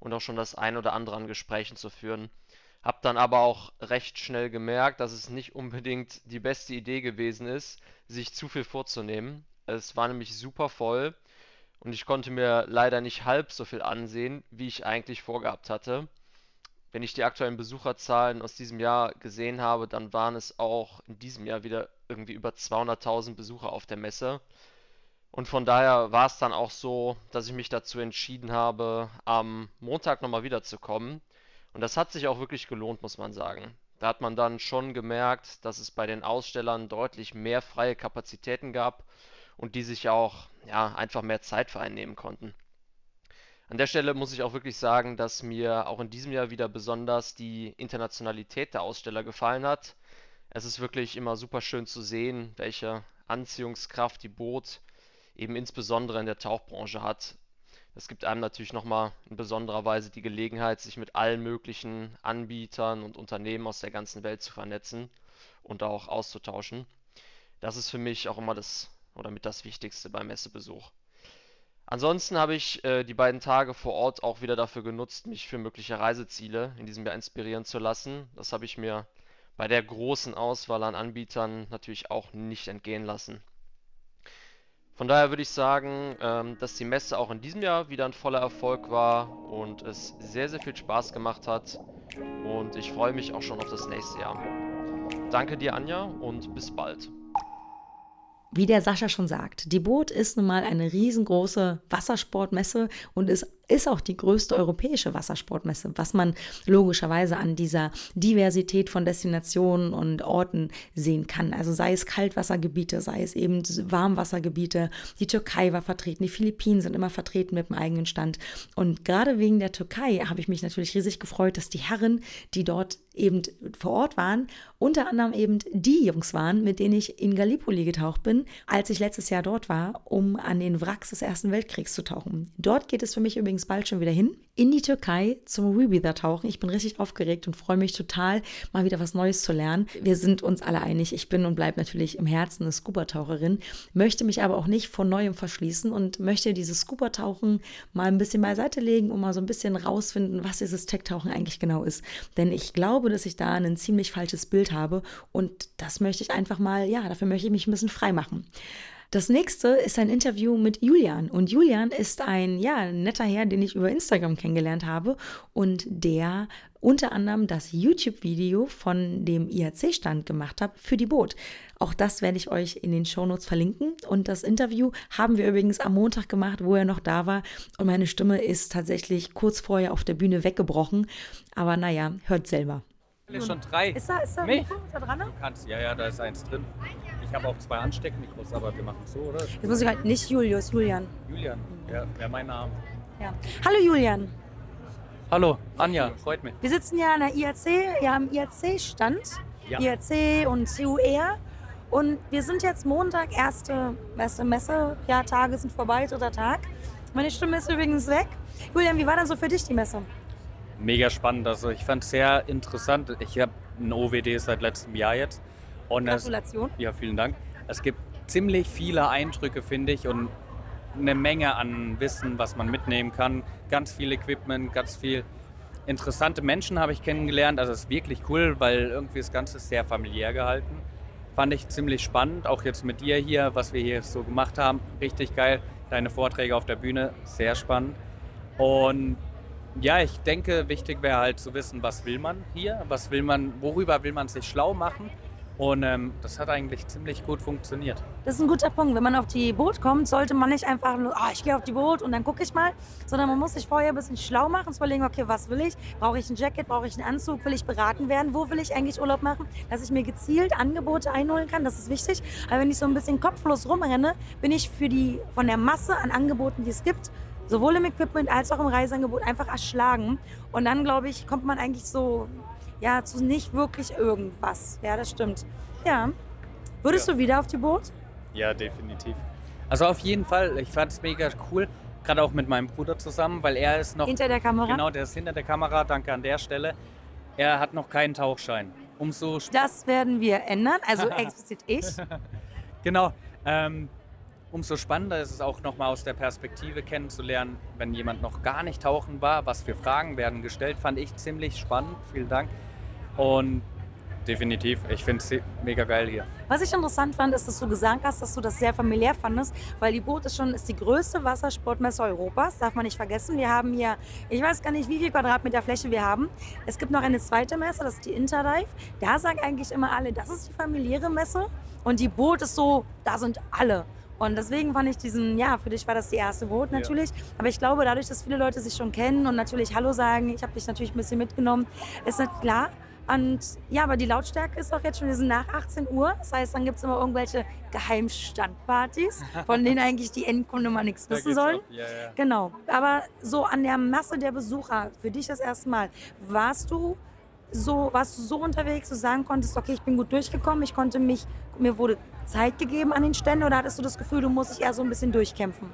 und auch schon das ein oder andere an Gesprächen zu führen. Hab dann aber auch recht schnell gemerkt, dass es nicht unbedingt die beste Idee gewesen ist, sich zu viel vorzunehmen. Es war nämlich super voll und ich konnte mir leider nicht halb so viel ansehen, wie ich eigentlich vorgehabt hatte wenn ich die aktuellen Besucherzahlen aus diesem Jahr gesehen habe, dann waren es auch in diesem Jahr wieder irgendwie über 200.000 Besucher auf der Messe. Und von daher war es dann auch so, dass ich mich dazu entschieden habe, am Montag nochmal wiederzukommen. Und das hat sich auch wirklich gelohnt, muss man sagen. Da hat man dann schon gemerkt, dass es bei den Ausstellern deutlich mehr freie Kapazitäten gab und die sich auch ja, einfach mehr Zeit für konnten. An der Stelle muss ich auch wirklich sagen, dass mir auch in diesem Jahr wieder besonders die Internationalität der Aussteller gefallen hat. Es ist wirklich immer super schön zu sehen, welche Anziehungskraft die Boot eben insbesondere in der Tauchbranche hat. Es gibt einem natürlich nochmal in besonderer Weise die Gelegenheit, sich mit allen möglichen Anbietern und Unternehmen aus der ganzen Welt zu vernetzen und auch auszutauschen. Das ist für mich auch immer das oder mit das Wichtigste beim Messebesuch. Ansonsten habe ich äh, die beiden Tage vor Ort auch wieder dafür genutzt, mich für mögliche Reiseziele in diesem Jahr inspirieren zu lassen. Das habe ich mir bei der großen Auswahl an Anbietern natürlich auch nicht entgehen lassen. Von daher würde ich sagen, ähm, dass die Messe auch in diesem Jahr wieder ein voller Erfolg war und es sehr, sehr viel Spaß gemacht hat. Und ich freue mich auch schon auf das nächste Jahr. Danke dir, Anja, und bis bald.
Wie der Sascha schon sagt, die Boot ist nun mal eine riesengroße Wassersportmesse und ist ist auch die größte europäische Wassersportmesse, was man logischerweise an dieser Diversität von Destinationen und Orten sehen kann. Also sei es Kaltwassergebiete, sei es eben Warmwassergebiete. Die Türkei war vertreten, die Philippinen sind immer vertreten mit dem eigenen Stand. Und gerade wegen der Türkei habe ich mich natürlich riesig gefreut, dass die Herren, die dort eben vor Ort waren, unter anderem eben die Jungs waren, mit denen ich in Gallipoli getaucht bin, als ich letztes Jahr dort war, um an den Wracks des Ersten Weltkriegs zu tauchen. Dort geht es für mich übrigens bald schon wieder hin in die Türkei zum Rebether tauchen. Ich bin richtig aufgeregt und freue mich total, mal wieder was Neues zu lernen. Wir sind uns alle einig, ich bin und bleibe natürlich im Herzen eine Scuba-Taucherin, möchte mich aber auch nicht von Neuem verschließen und möchte dieses Scuba-Tauchen mal ein bisschen beiseite legen und mal so ein bisschen rausfinden, was dieses Tech-Tauchen eigentlich genau ist. Denn ich glaube, dass ich da ein ziemlich falsches Bild habe und das möchte ich einfach mal, ja, dafür möchte ich mich ein bisschen frei machen. Das nächste ist ein Interview mit Julian. Und Julian ist ein, ja, netter Herr, den ich über Instagram kennengelernt habe und der unter anderem das YouTube-Video von dem IAC-Stand gemacht hat für die Boot. Auch das werde ich euch in den Shownotes verlinken. Und das Interview haben wir übrigens am Montag gemacht, wo er noch da war. Und meine Stimme ist tatsächlich kurz vorher auf der Bühne weggebrochen. Aber naja, hört selber.
Ist schon drei.
Ist da, ist da,
Mich?
da dran?
Du kannst, ja, ja, da ist eins drin. Ich habe auch zwei Ansteckmikros, aber wir machen es so, oder?
Jetzt muss ich halt nicht Julius, Julian.
Julian, ja, wäre mein Name.
Ja. Hallo Julian.
Hallo, Anja, freut mich.
Wir sitzen ja an der IAC, ja am IAC-Stand.
Ja.
IAC und CUR. Und wir sind jetzt Montag, erste, erste Messe. Ja, Tage sind vorbei, dritter Tag. Meine Stimme ist übrigens weg. Julian, wie war denn so für dich die Messe?
Mega spannend. Also ich fand es sehr interessant. Ich habe ein OWD seit letztem Jahr jetzt. Und es,
Gratulation.
ja, vielen Dank. Es gibt ziemlich viele Eindrücke, finde ich, und eine Menge an Wissen, was man mitnehmen kann. Ganz viel Equipment, ganz viel interessante Menschen habe ich kennengelernt. Also es ist wirklich cool, weil irgendwie das Ganze ist sehr familiär gehalten. Fand ich ziemlich spannend, auch jetzt mit dir hier, was wir hier so gemacht haben. Richtig geil. Deine Vorträge auf der Bühne, sehr spannend. Und ja, ich denke, wichtig wäre halt zu wissen, was will man hier, was will man, worüber will man sich schlau machen. Und ähm, das hat eigentlich ziemlich gut funktioniert.
Das ist ein guter Punkt. Wenn man auf die Boot kommt, sollte man nicht einfach nur, oh, ich gehe auf die Boot und dann gucke ich mal, sondern man muss sich vorher ein bisschen schlau machen, zu überlegen, okay, was will ich? Brauche ich ein Jacket? Brauche ich einen Anzug? Will ich beraten werden? Wo will ich eigentlich Urlaub machen? Dass ich mir gezielt Angebote einholen kann, das ist wichtig. Aber wenn ich so ein bisschen kopflos rumrenne, bin ich für die, von der Masse an Angeboten, die es gibt, sowohl im Equipment als auch im Reiseangebot einfach erschlagen. Und dann, glaube ich, kommt man eigentlich so, ja, zu nicht wirklich irgendwas. Ja, das stimmt. Ja. Würdest
Ja.
du wieder auf die Boot?
Ja, definitiv. Also auf jeden Fall, ich fand es mega cool, gerade auch mit meinem Bruder zusammen, weil er ist noch,
Hinter der Kamera?
genau, der ist hinter der Kamera, danke an der Stelle. Er hat noch keinen Tauchschein. Umso
Das werden wir ändern, also (laughs) explizit ich. (laughs)
Genau. Ähm, umso spannender ist es auch nochmal aus der Perspektive kennenzulernen, wenn jemand noch gar nicht tauchen war, was für Fragen werden gestellt, fand ich ziemlich spannend. Vielen Dank. Und definitiv, ich finde es mega geil hier.
Was ich interessant fand, ist, dass du gesagt hast, dass du das sehr familiär fandest, weil die Boot ist schon ist die größte Wassersportmesse Europas, darf man nicht vergessen. Wir haben hier, ich weiß gar nicht, wie viel Quadratmeter Fläche wir haben. Es gibt noch eine zweite Messe, das ist die Interdive. Da sagen eigentlich immer alle, das ist die familiäre Messe und die Boot ist so, da sind alle. Und deswegen fand ich diesen, ja, für dich war das die erste Boot natürlich. Aber ich glaube, dadurch, dass viele Leute sich schon kennen und natürlich Hallo sagen, ich habe dich natürlich ein bisschen mitgenommen, ist nicht klar. Und ja, aber die Lautstärke ist auch jetzt schon, wir sind nach 18 Uhr. Das heißt, dann gibt es immer irgendwelche Geheimstandpartys, (laughs) von denen eigentlich die Endkunde mal nichts wissen sollen.
Ja, ja.
Genau. Aber so an der Masse der Besucher, für dich das erste Mal, warst du so, warst du so unterwegs, dass du sagen konntest, okay, ich bin gut durchgekommen, ich konnte mich, mir wurde Zeit gegeben an den Ständen oder hattest du das Gefühl, du musst dich eher so ein bisschen durchkämpfen?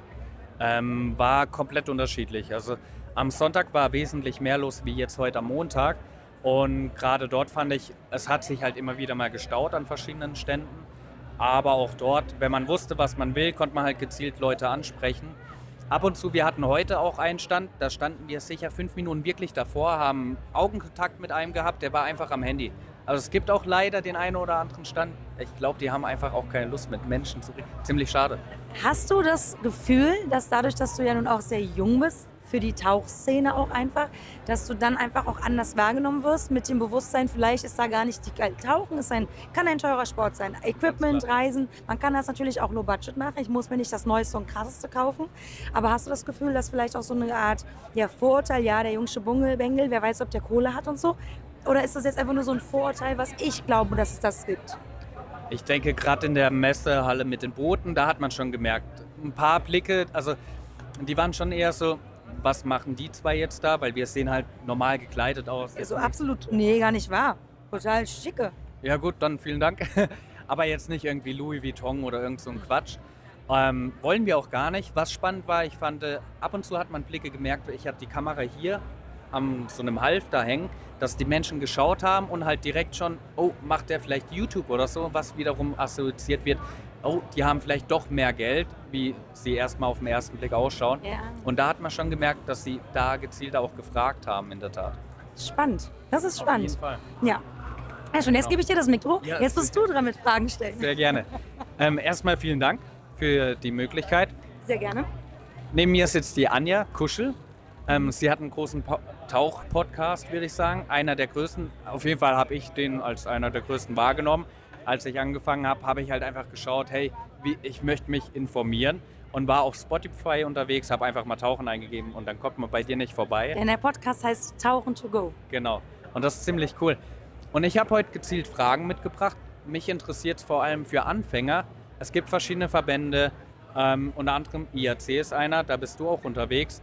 Ähm, war komplett unterschiedlich. Also am Sonntag war wesentlich mehr los wie jetzt heute am Montag. Und gerade dort fand ich, es hat sich halt immer wieder mal gestaut an verschiedenen Ständen. Aber auch dort, wenn man wusste, was man will, konnte man halt gezielt Leute ansprechen. Ab und zu, wir hatten heute auch einen Stand, da standen wir sicher fünf Minuten wirklich davor, haben Augenkontakt mit einem gehabt, der war einfach am Handy. Also es gibt auch leider den einen oder anderen Stand. Ich glaube, die haben einfach auch keine Lust mit Menschen zu reden. Ziemlich schade.
Hast du das Gefühl, dass dadurch, dass du ja nun auch sehr jung bist,
für die Tauchszene auch einfach, dass du dann einfach auch anders wahrgenommen wirst mit dem Bewusstsein, vielleicht ist da gar nicht die geil. Tauchen ist ein, kann ein teurer Sport sein. Equipment, Reisen, man kann das natürlich auch low budget machen. Ich muss mir nicht das Neueste und Krasseste kaufen. Aber hast du das Gefühl, dass vielleicht auch so eine Art ja, Vorurteil, ja, der jungsche Bungelbengel, wer weiß, ob der Kohle hat und so? Oder ist das jetzt einfach nur so ein Vorurteil, was ich glaube, dass es das gibt?
Ich denke, gerade in der Messehalle mit den Booten, da hat man schon gemerkt, ein paar Blicke, also die waren schon eher so, was machen die zwei jetzt da? Weil wir sehen halt normal gekleidet aus.
So absolut, nee, gar nicht wahr. Total schicke.
Ja gut, dann vielen Dank. (laughs) Aber jetzt nicht irgendwie Louis Vuitton oder irgend so ein Quatsch. Ähm, wollen wir auch gar nicht. Was spannend war, ich fand, äh, ab und zu hat man Blicke gemerkt, ich hatte die Kamera hier am so einem Halfter hängen, dass die Menschen geschaut haben und halt direkt schon, oh, macht der vielleicht YouTube oder so, was wiederum assoziiert wird, oh, die haben vielleicht doch mehr Geld, wie sie erstmal auf den ersten Blick ausschauen.
Ja.
Und da hat man schon gemerkt, dass sie da gezielt auch gefragt haben, in der Tat.
Spannend. Das ist spannend.
Auf jeden Fall.
Ja. Ja, schon, jetzt gebe ich dir das Mikro.
Ja,
jetzt bist du dran mit Fragen stellen.
Sehr gerne. ähm, erstmal vielen Dank für die Möglichkeit.
Sehr gerne.
Neben mir sitzt die Anja Kuschel. Ähm, sie hat einen großen Po- Tauch-Podcast, würde ich sagen. Einer der größten. Auf jeden Fall habe ich den als einer der größten wahrgenommen. Als ich angefangen habe, habe ich halt einfach geschaut, hey, wie, ich möchte mich informieren und war auf Spotify unterwegs, habe einfach mal Tauchen eingegeben und dann kommt man bei dir nicht vorbei.
Denn der Podcast heißt Tauchen to go.
Genau. Und das ist ziemlich cool. Und ich habe heute gezielt Fragen mitgebracht. Mich interessiert es vor allem für Anfänger. Es gibt verschiedene Verbände, ähm, unter anderem IAC ist einer, da bist du auch unterwegs.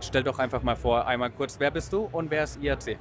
Stell doch einfach mal vor, einmal kurz, wer bist du und wer ist IAC?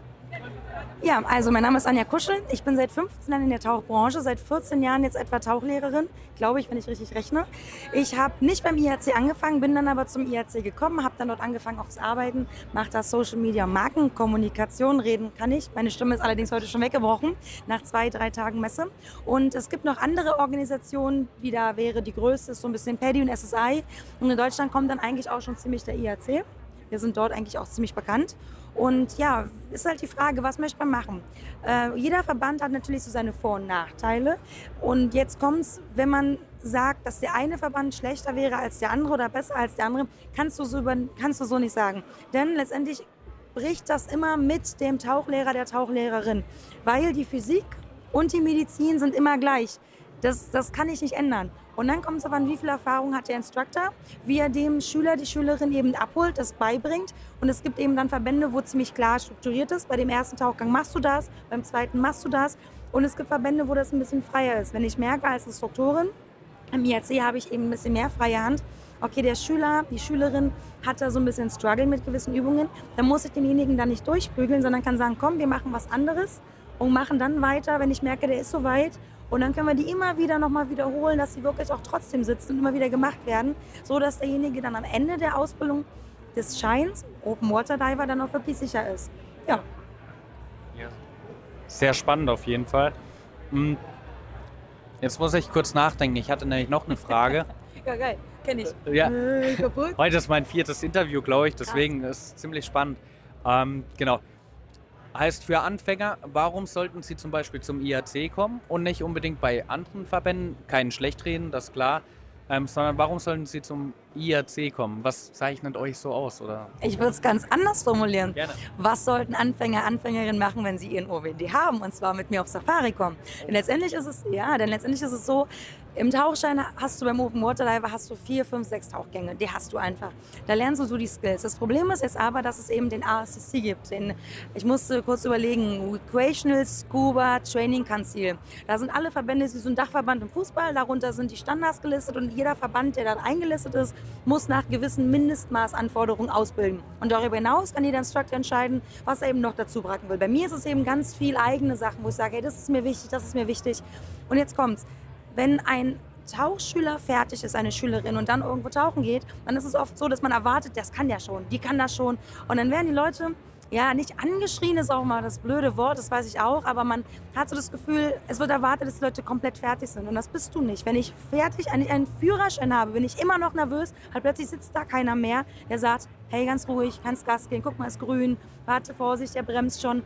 Ja, also mein Name ist Anja Kuschel. Ich bin seit 15 Jahren in der Tauchbranche, seit 14 Jahren jetzt etwa Tauchlehrerin, glaube ich, wenn ich richtig rechne. Ich habe nicht beim IAC angefangen, bin dann aber zum IAC gekommen, habe dann dort angefangen auch zu arbeiten, mache da Social Media, Marken, Kommunikation, reden kann ich. Meine Stimme ist allerdings heute schon weggebrochen nach zwei, drei Tagen Messe. Und es gibt noch andere Organisationen, wie da wäre die größte, ist so ein bisschen Paddy und SSI. Und in Deutschland kommt dann eigentlich auch schon ziemlich der IAC. Wir sind dort eigentlich auch ziemlich bekannt. Und ja, ist halt die Frage, was möchte man machen? Äh, jeder Verband hat natürlich so seine Vor- und Nachteile. Und jetzt kommt es, wenn man sagt, dass der eine Verband schlechter wäre als der andere oder besser als der andere, kannst du so, über, kannst du so nicht sagen. Denn letztendlich bricht das immer mit dem Tauchlehrer, der Tauchlehrerin. Weil die Physik und die Medizin sind immer gleich. Das, das kann ich nicht ändern. Und dann kommt es aber an, wie viel Erfahrung hat der Instructor, wie er dem Schüler, die Schülerin eben abholt, das beibringt. Und es gibt eben dann Verbände, wo ziemlich klar strukturiert ist. Bei dem ersten Tauchgang machst du das, beim zweiten machst du das. Und es gibt Verbände, wo das ein bisschen freier ist. Wenn ich merke als Instruktorin, im IAC habe ich eben ein bisschen mehr freie Hand. Okay, der Schüler, die Schülerin hat da so ein bisschen Struggle mit gewissen Übungen. Dann muss ich denjenigen dann nicht durchprügeln, sondern kann sagen, komm, wir machen was anderes und machen dann weiter, wenn ich merke, der ist so weit. Und dann können wir die immer wieder nochmal wiederholen, dass sie wirklich auch trotzdem sitzen und immer wieder gemacht werden, so dass derjenige dann am Ende der Ausbildung des Scheins, Open Water Diver, dann auch wirklich sicher ist. Ja.
Sehr spannend auf jeden Fall. Hm, Jetzt muss ich kurz nachdenken. Ich hatte nämlich noch eine Frage. (laughs)
Ja, geil. Kenn ich.
Ja.
Äh.
Heute ist mein viertes Interview, glaube ich, deswegen ist es ziemlich spannend. Ähm, genau. Heißt für Anfänger, warum sollten sie zum Beispiel zum IAC kommen und nicht unbedingt bei anderen Verbänden, keinen schlecht reden, das ist klar, ähm, sondern warum sollten sie zum IAC kommen? Was zeichnet euch so aus? Oder?
Ich würde es ganz anders formulieren.
Gerne.
Was sollten Anfänger, Anfängerinnen machen, wenn sie ihren OWD haben und zwar mit mir auf Safari kommen? Denn letztendlich ist es, ja, denn letztendlich ist es so, im Tauchschein hast du beim Open Water Diver hast du vier, fünf, sechs Tauchgänge. Die hast du einfach. Da lernst du so die Skills. Das Problem ist jetzt aber, dass es eben den ASCC gibt. Den, ich musste kurz überlegen, Recreational Scuba Training Council. Da sind alle Verbände, sie sind ein Dachverband im Fußball, darunter sind die Standards gelistet und jeder Verband, der da eingelistet ist, muss nach gewissen Mindestmaßanforderungen ausbilden. Und darüber hinaus kann jeder Instructor entscheiden, was er eben noch dazu bracken will. Bei mir ist es eben ganz viel eigene Sachen, wo ich sage, hey, das ist mir wichtig, das ist mir wichtig. Und jetzt kommt's. Wenn ein Tauchschüler fertig ist, eine Schülerin, und dann irgendwo tauchen geht, dann ist es oft so, dass man erwartet, das kann ja schon, die kann das schon. Und dann werden die Leute, ja, nicht angeschrien ist auch mal das blöde Wort, das weiß ich auch, aber man hat so das Gefühl, es wird erwartet, dass die Leute komplett fertig sind. Und das bist du nicht. Wenn ich fertig, einen Führerschein habe, bin ich immer noch nervös, halt plötzlich sitzt da keiner mehr, der sagt, hey, ganz ruhig, kannst Gas gehen, guck mal, ist grün, warte, Vorsicht, der bremst schon.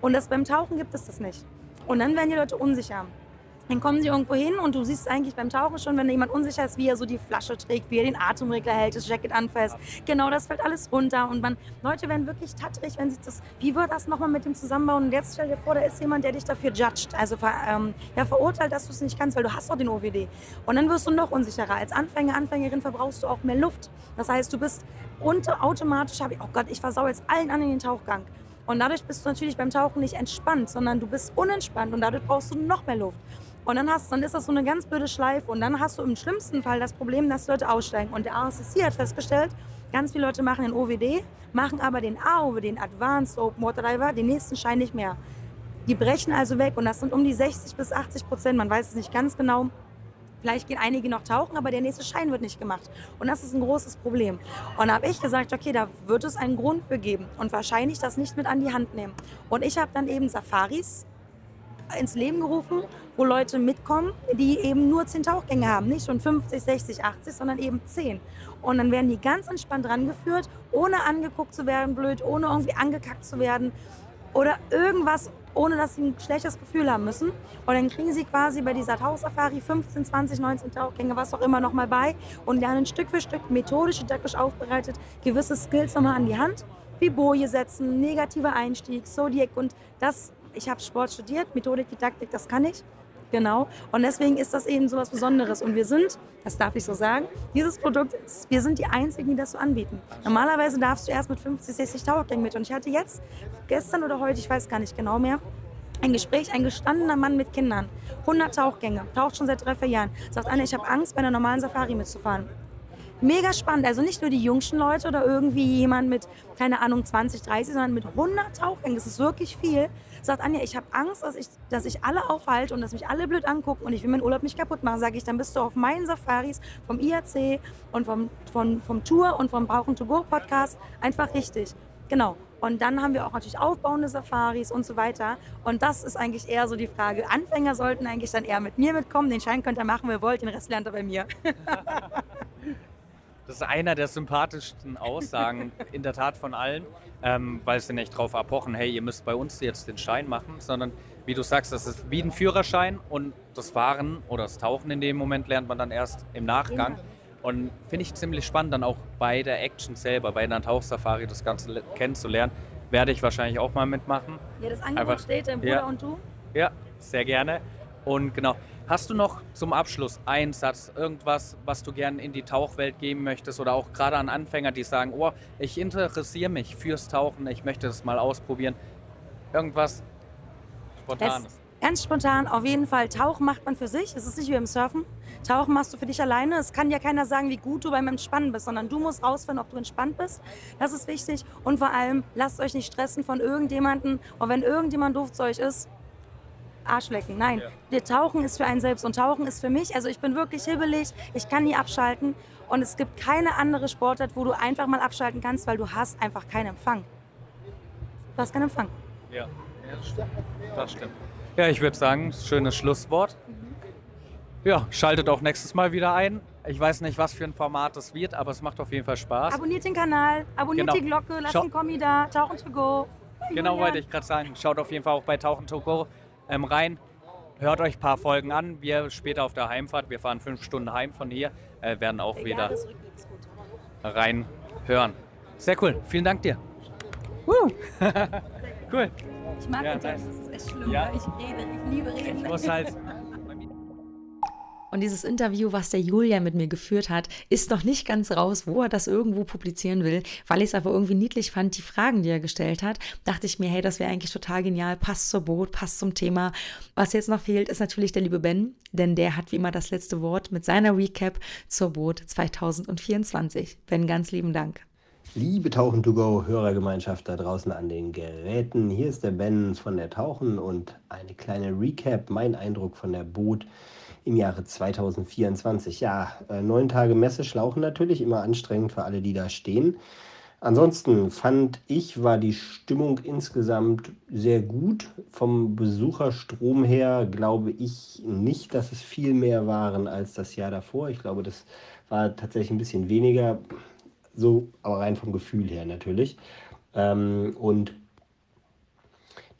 Und das beim Tauchen gibt es das nicht. Und dann werden die Leute unsicher. Dann kommen sie irgendwo hin und du siehst eigentlich beim Tauchen schon, wenn jemand unsicher ist, wie er so die Flasche trägt, wie er den Atemregler hält, das Jacket anfasst. Genau, das fällt alles runter. Und man, Leute werden wirklich tattrig, wenn sie das, wie wird das nochmal mit dem zusammenbauen? Und jetzt stell dir vor, da ist jemand, der dich dafür judgt, also ver, ähm, ja, verurteilt, dass du es nicht kannst, weil du hast doch den OWD. Und dann wirst du noch unsicherer. Als Anfänger, Anfängerin verbrauchst du auch mehr Luft. Das heißt, du bist unter, automatisch, habe ich, oh Gott, ich versau jetzt allen an in den Tauchgang. Und dadurch bist du natürlich beim Tauchen nicht entspannt, sondern du bist unentspannt und dadurch brauchst du noch mehr Luft. Und dann, hast, dann ist das so eine ganz blöde Schleife. Und dann hast du im schlimmsten Fall das Problem, dass Leute aussteigen. Und der ASSC hat festgestellt, ganz viele Leute machen den OWD, machen aber den AOW, den Advanced Open Water Diver, den nächsten Schein nicht mehr. Die brechen also weg und das sind um die 60 bis 80 Prozent, man weiß es nicht ganz genau. Vielleicht gehen einige noch tauchen, aber der nächste Schein wird nicht gemacht. Und das ist ein großes Problem. Und da habe ich gesagt, okay, da wird es einen Grund für geben und wahrscheinlich das nicht mit an die Hand nehmen. Und ich habe dann eben Safaris ins Leben gerufen, wo Leute mitkommen, die eben nur 10 Tauchgänge haben. Nicht schon 50, 60, 80, sondern eben 10. Und dann werden die ganz entspannt rangeführt, ohne angeguckt zu werden, blöd, ohne irgendwie angekackt zu werden oder irgendwas, ohne dass sie ein schlechtes Gefühl haben müssen. Und dann kriegen sie quasi bei dieser Tauchsafari 15, 20, 19 Tauchgänge, was auch immer, nochmal bei und lernen Stück für Stück methodisch, didaktisch aufbereitet gewisse Skills nochmal an die Hand, wie Boje setzen, negativer Einstieg, Zodiac und das ich habe Sport studiert, Methodik, Didaktik, das kann ich. Genau. Und deswegen ist das eben so was Besonderes. Und wir sind, das darf ich so sagen, dieses Produkt, wir sind die Einzigen, die das so anbieten. Normalerweise darfst du erst mit 50, 60 Tauchgängen mit. Und ich hatte jetzt, gestern oder heute, ich weiß gar nicht genau mehr, ein Gespräch, ein gestandener Mann mit Kindern. 100 Tauchgänge, taucht schon seit drei, vier Jahren. Sagt Anne, ich habe Angst, bei einer normalen Safari mitzufahren mega spannend. Also nicht nur die jüngsten Leute oder irgendwie jemand mit, keine Ahnung, 20, 30, sondern mit 100 Tauchgängen. Das ist wirklich viel. Sagt Anja, ich habe Angst, dass ich, dass ich alle aufhalte und dass mich alle blöd angucken und ich will meinen Urlaub nicht kaputt machen. Sage ich, dann bist du auf meinen Safaris vom IAC und vom, vom, vom Tour und vom Brauchen to Go Podcast einfach richtig. Genau. Und dann haben wir auch natürlich aufbauende Safaris und so weiter. Und das ist eigentlich eher so die Frage. Anfänger sollten eigentlich dann eher mit mir mitkommen. Den Schein könnt ihr machen, wer wollt. Den Rest lernt ihr bei mir. (laughs)
Das ist einer der sympathischsten Aussagen (laughs) in der Tat von allen, ähm, weil sie nicht darauf abpochen, hey, ihr müsst bei uns jetzt den Schein machen, sondern wie du sagst, das ist wie ein Führerschein und das Fahren oder das Tauchen in dem Moment lernt man dann erst im Nachgang. Genau. Und finde ich ziemlich spannend, dann auch bei der Action selber, bei einer Tauchsafari das Ganze kennenzulernen. Werde ich wahrscheinlich auch mal mitmachen.
Ja, das Angebot Einfach, steht, dein Bruder
ja,
und du?
Ja, sehr gerne. Und genau, Hast du noch zum Abschluss einen Satz, irgendwas, was du gerne in die Tauchwelt geben möchtest oder auch gerade an Anfänger, die sagen, oh, ich interessiere mich fürs Tauchen, ich möchte das mal ausprobieren. Irgendwas Spontanes.
ganz spontan, auf jeden Fall. Tauchen macht man für sich. Es ist nicht wie beim Surfen. Tauchen machst du für dich alleine. Es kann ja keiner sagen, wie gut du beim Entspannen bist, sondern du musst rausfinden, ob du entspannt bist. Das ist wichtig. Und vor allem, lasst euch nicht stressen von irgendjemandem. Und wenn irgendjemand doof zu euch ist, Arschlecken. Nein, ja. Tauchen ist für einen selbst und Tauchen ist für mich. Also ich bin wirklich hibbelig, ich kann nie abschalten und es gibt keine andere Sportart, wo du einfach mal abschalten kannst, weil du hast einfach keinen Empfang. Du hast keinen Empfang.
Ja, das stimmt. Das stimmt. Ja, ich würde sagen, schönes Schlusswort. Ja, schaltet auch nächstes Mal wieder ein. Ich weiß nicht, was für ein Format das wird, aber es macht auf jeden Fall Spaß.
Abonniert den Kanal, abonniert genau. die Glocke, lasst einen Kommi da, Tauchen to go.
Genau, wollte ich gerade sagen. Schaut auf jeden Fall auch bei Tauchen to go ähm, rein. Hört euch ein paar Folgen an. Wir später auf der Heimfahrt, wir fahren fünf Stunden heim von hier, äh, werden auch wieder rein hören. Sehr cool. Vielen Dank dir. (laughs) cool.
Ich mag ja, das ist echt schlimm. Ja. Ich rede, ich liebe reden.
Ich muss halt
Und dieses Interview, was der Julia mit mir geführt hat, ist noch nicht ganz raus, wo er das irgendwo publizieren will. Weil ich es aber irgendwie niedlich fand, die Fragen, die er gestellt hat, dachte ich mir, hey, das wäre eigentlich total genial, passt zur Boot, passt zum Thema. Was jetzt noch fehlt, ist natürlich der liebe Ben, denn der hat wie immer das letzte Wort mit seiner Recap zur Boot 2024. Ben, ganz lieben Dank.
Liebe Tauchen to go Hörergemeinschaft da draußen an den Geräten, hier ist der Ben von der Tauchen und eine kleine Recap, mein Eindruck von der Boot im Jahre 2024. Ja, äh, neun Tage Messe schlauchen natürlich, immer anstrengend für alle, die da stehen. Ansonsten fand ich, war die Stimmung insgesamt sehr gut. Vom Besucherstrom her glaube ich nicht, dass es viel mehr waren als das Jahr davor. Ich glaube, das war tatsächlich ein bisschen weniger, so aber rein vom Gefühl her natürlich. Ähm, und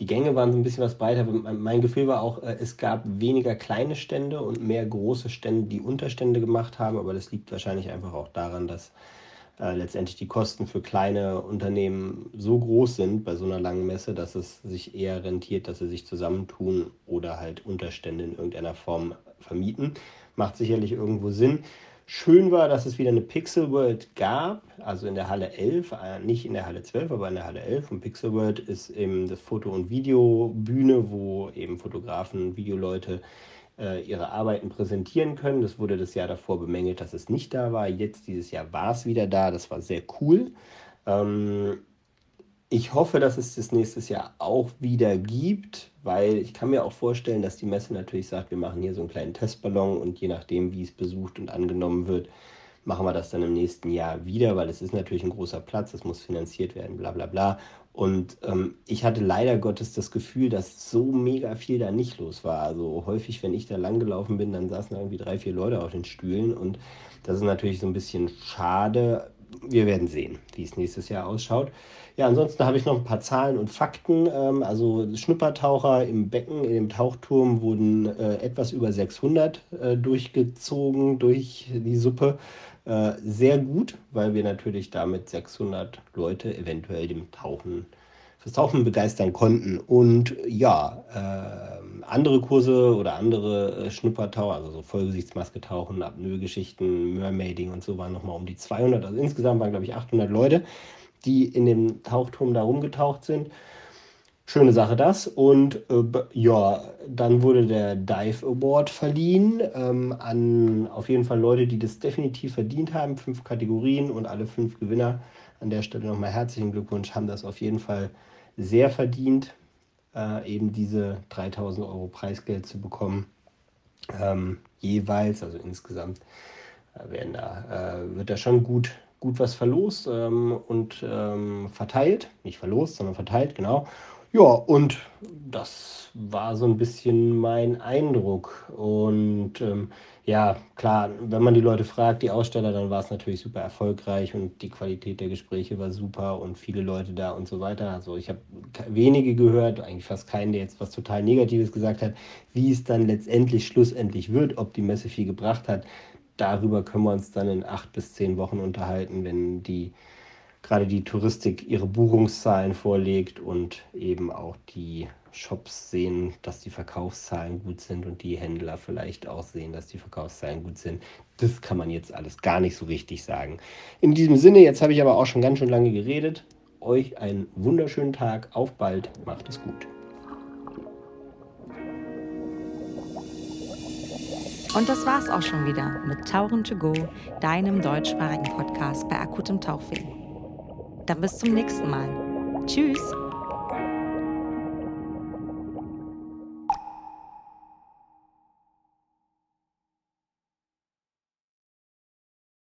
Die Gänge waren so ein bisschen was breiter. Mein Gefühl war auch, äh, es gab weniger kleine Stände und mehr große Stände, die Unterstände gemacht haben. Aber das liegt wahrscheinlich einfach auch daran, dass äh, letztendlich die Kosten für kleine Unternehmen so groß sind bei so einer langen Messe, dass es sich eher rentiert, dass sie sich zusammentun oder halt Unterstände in irgendeiner Form vermieten. Macht sicherlich irgendwo Sinn. Schön war, dass es wieder eine Pixel World gab, also in der Halle 11, äh, nicht in der Halle 12, aber in der Halle 11. Und Pixel World ist eben das Foto- und Videobühne, wo eben Fotografen und Videoleute äh, ihre Arbeiten präsentieren können. Das wurde das Jahr davor bemängelt, dass es nicht da war. Jetzt dieses Jahr war es wieder da. Das war sehr cool. Ähm, ich hoffe, dass es das nächstes Jahr auch wieder gibt, weil ich kann mir auch vorstellen, dass die Messe natürlich sagt, wir machen hier so einen kleinen Testballon und je nachdem, wie es besucht und angenommen wird, machen wir das dann im nächsten Jahr wieder, weil es ist natürlich ein großer Platz, es muss finanziert werden, bla bla bla. Und ähm, ich hatte leider Gottes das Gefühl, dass so mega viel da nicht los war. Also häufig, wenn ich da langgelaufen bin, dann saßen irgendwie drei, vier Leute auf den Stühlen und das ist natürlich so ein bisschen schade. Wir werden sehen, wie es nächstes Jahr ausschaut. Ja, ansonsten habe ich noch ein paar Zahlen und Fakten. Ähm, also Schnuppertaucher im Becken, in dem Tauchturm wurden äh, etwas über 600 äh, durchgezogen durch die Suppe. Äh, sehr gut, weil wir natürlich damit 600 Leute eventuell dem Tauchen fürs Tauchen begeistern konnten. Und ja, äh, andere Kurse oder andere äh, Schnuppertaucher, also so Vollgesichtsmaske tauchen, Apnoe-Geschichten, Mermaiding und so waren nochmal um die 200. Also insgesamt waren, glaube ich, 800 Leute die in dem Tauchturm da rumgetaucht sind. Schöne Sache das. Und äh, ja, dann wurde der Dive Award verliehen ähm, an auf jeden Fall Leute, die das definitiv verdient haben. Fünf Kategorien und alle fünf Gewinner. An der Stelle nochmal herzlichen Glückwunsch, haben das auf jeden Fall sehr verdient, äh, eben diese 3000 Euro Preisgeld zu bekommen. Ähm, jeweils, also insgesamt äh, werden da, äh, wird da schon gut gut was verlost ähm, und ähm, verteilt. Nicht verlost, sondern verteilt, genau. Ja, und das war so ein bisschen mein Eindruck. Und ähm, ja, klar, wenn man die Leute fragt, die Aussteller, dann war es natürlich super erfolgreich und die Qualität der Gespräche war super und viele Leute da und so weiter. Also ich habe wenige gehört, eigentlich fast keinen, der jetzt was total Negatives gesagt hat. Wie es dann letztendlich, schlussendlich wird, ob die Messe viel gebracht hat, darüber können wir uns dann in acht bis zehn Wochen unterhalten, wenn die gerade die Touristik ihre Buchungszahlen vorlegt und eben auch die Shops sehen, dass die Verkaufszahlen gut sind und die Händler vielleicht auch sehen, dass die Verkaufszahlen gut sind. Das kann man jetzt alles gar nicht so richtig sagen. In diesem Sinne, jetzt habe ich aber auch schon ganz schön lange geredet. Euch einen wunderschönen Tag. Auf bald. Macht es gut.
Und das war's auch schon wieder mit Tauchen to go, deinem deutschsprachigen Podcast bei akutem Tauchweh. Dann bis zum nächsten Mal. Tschüss!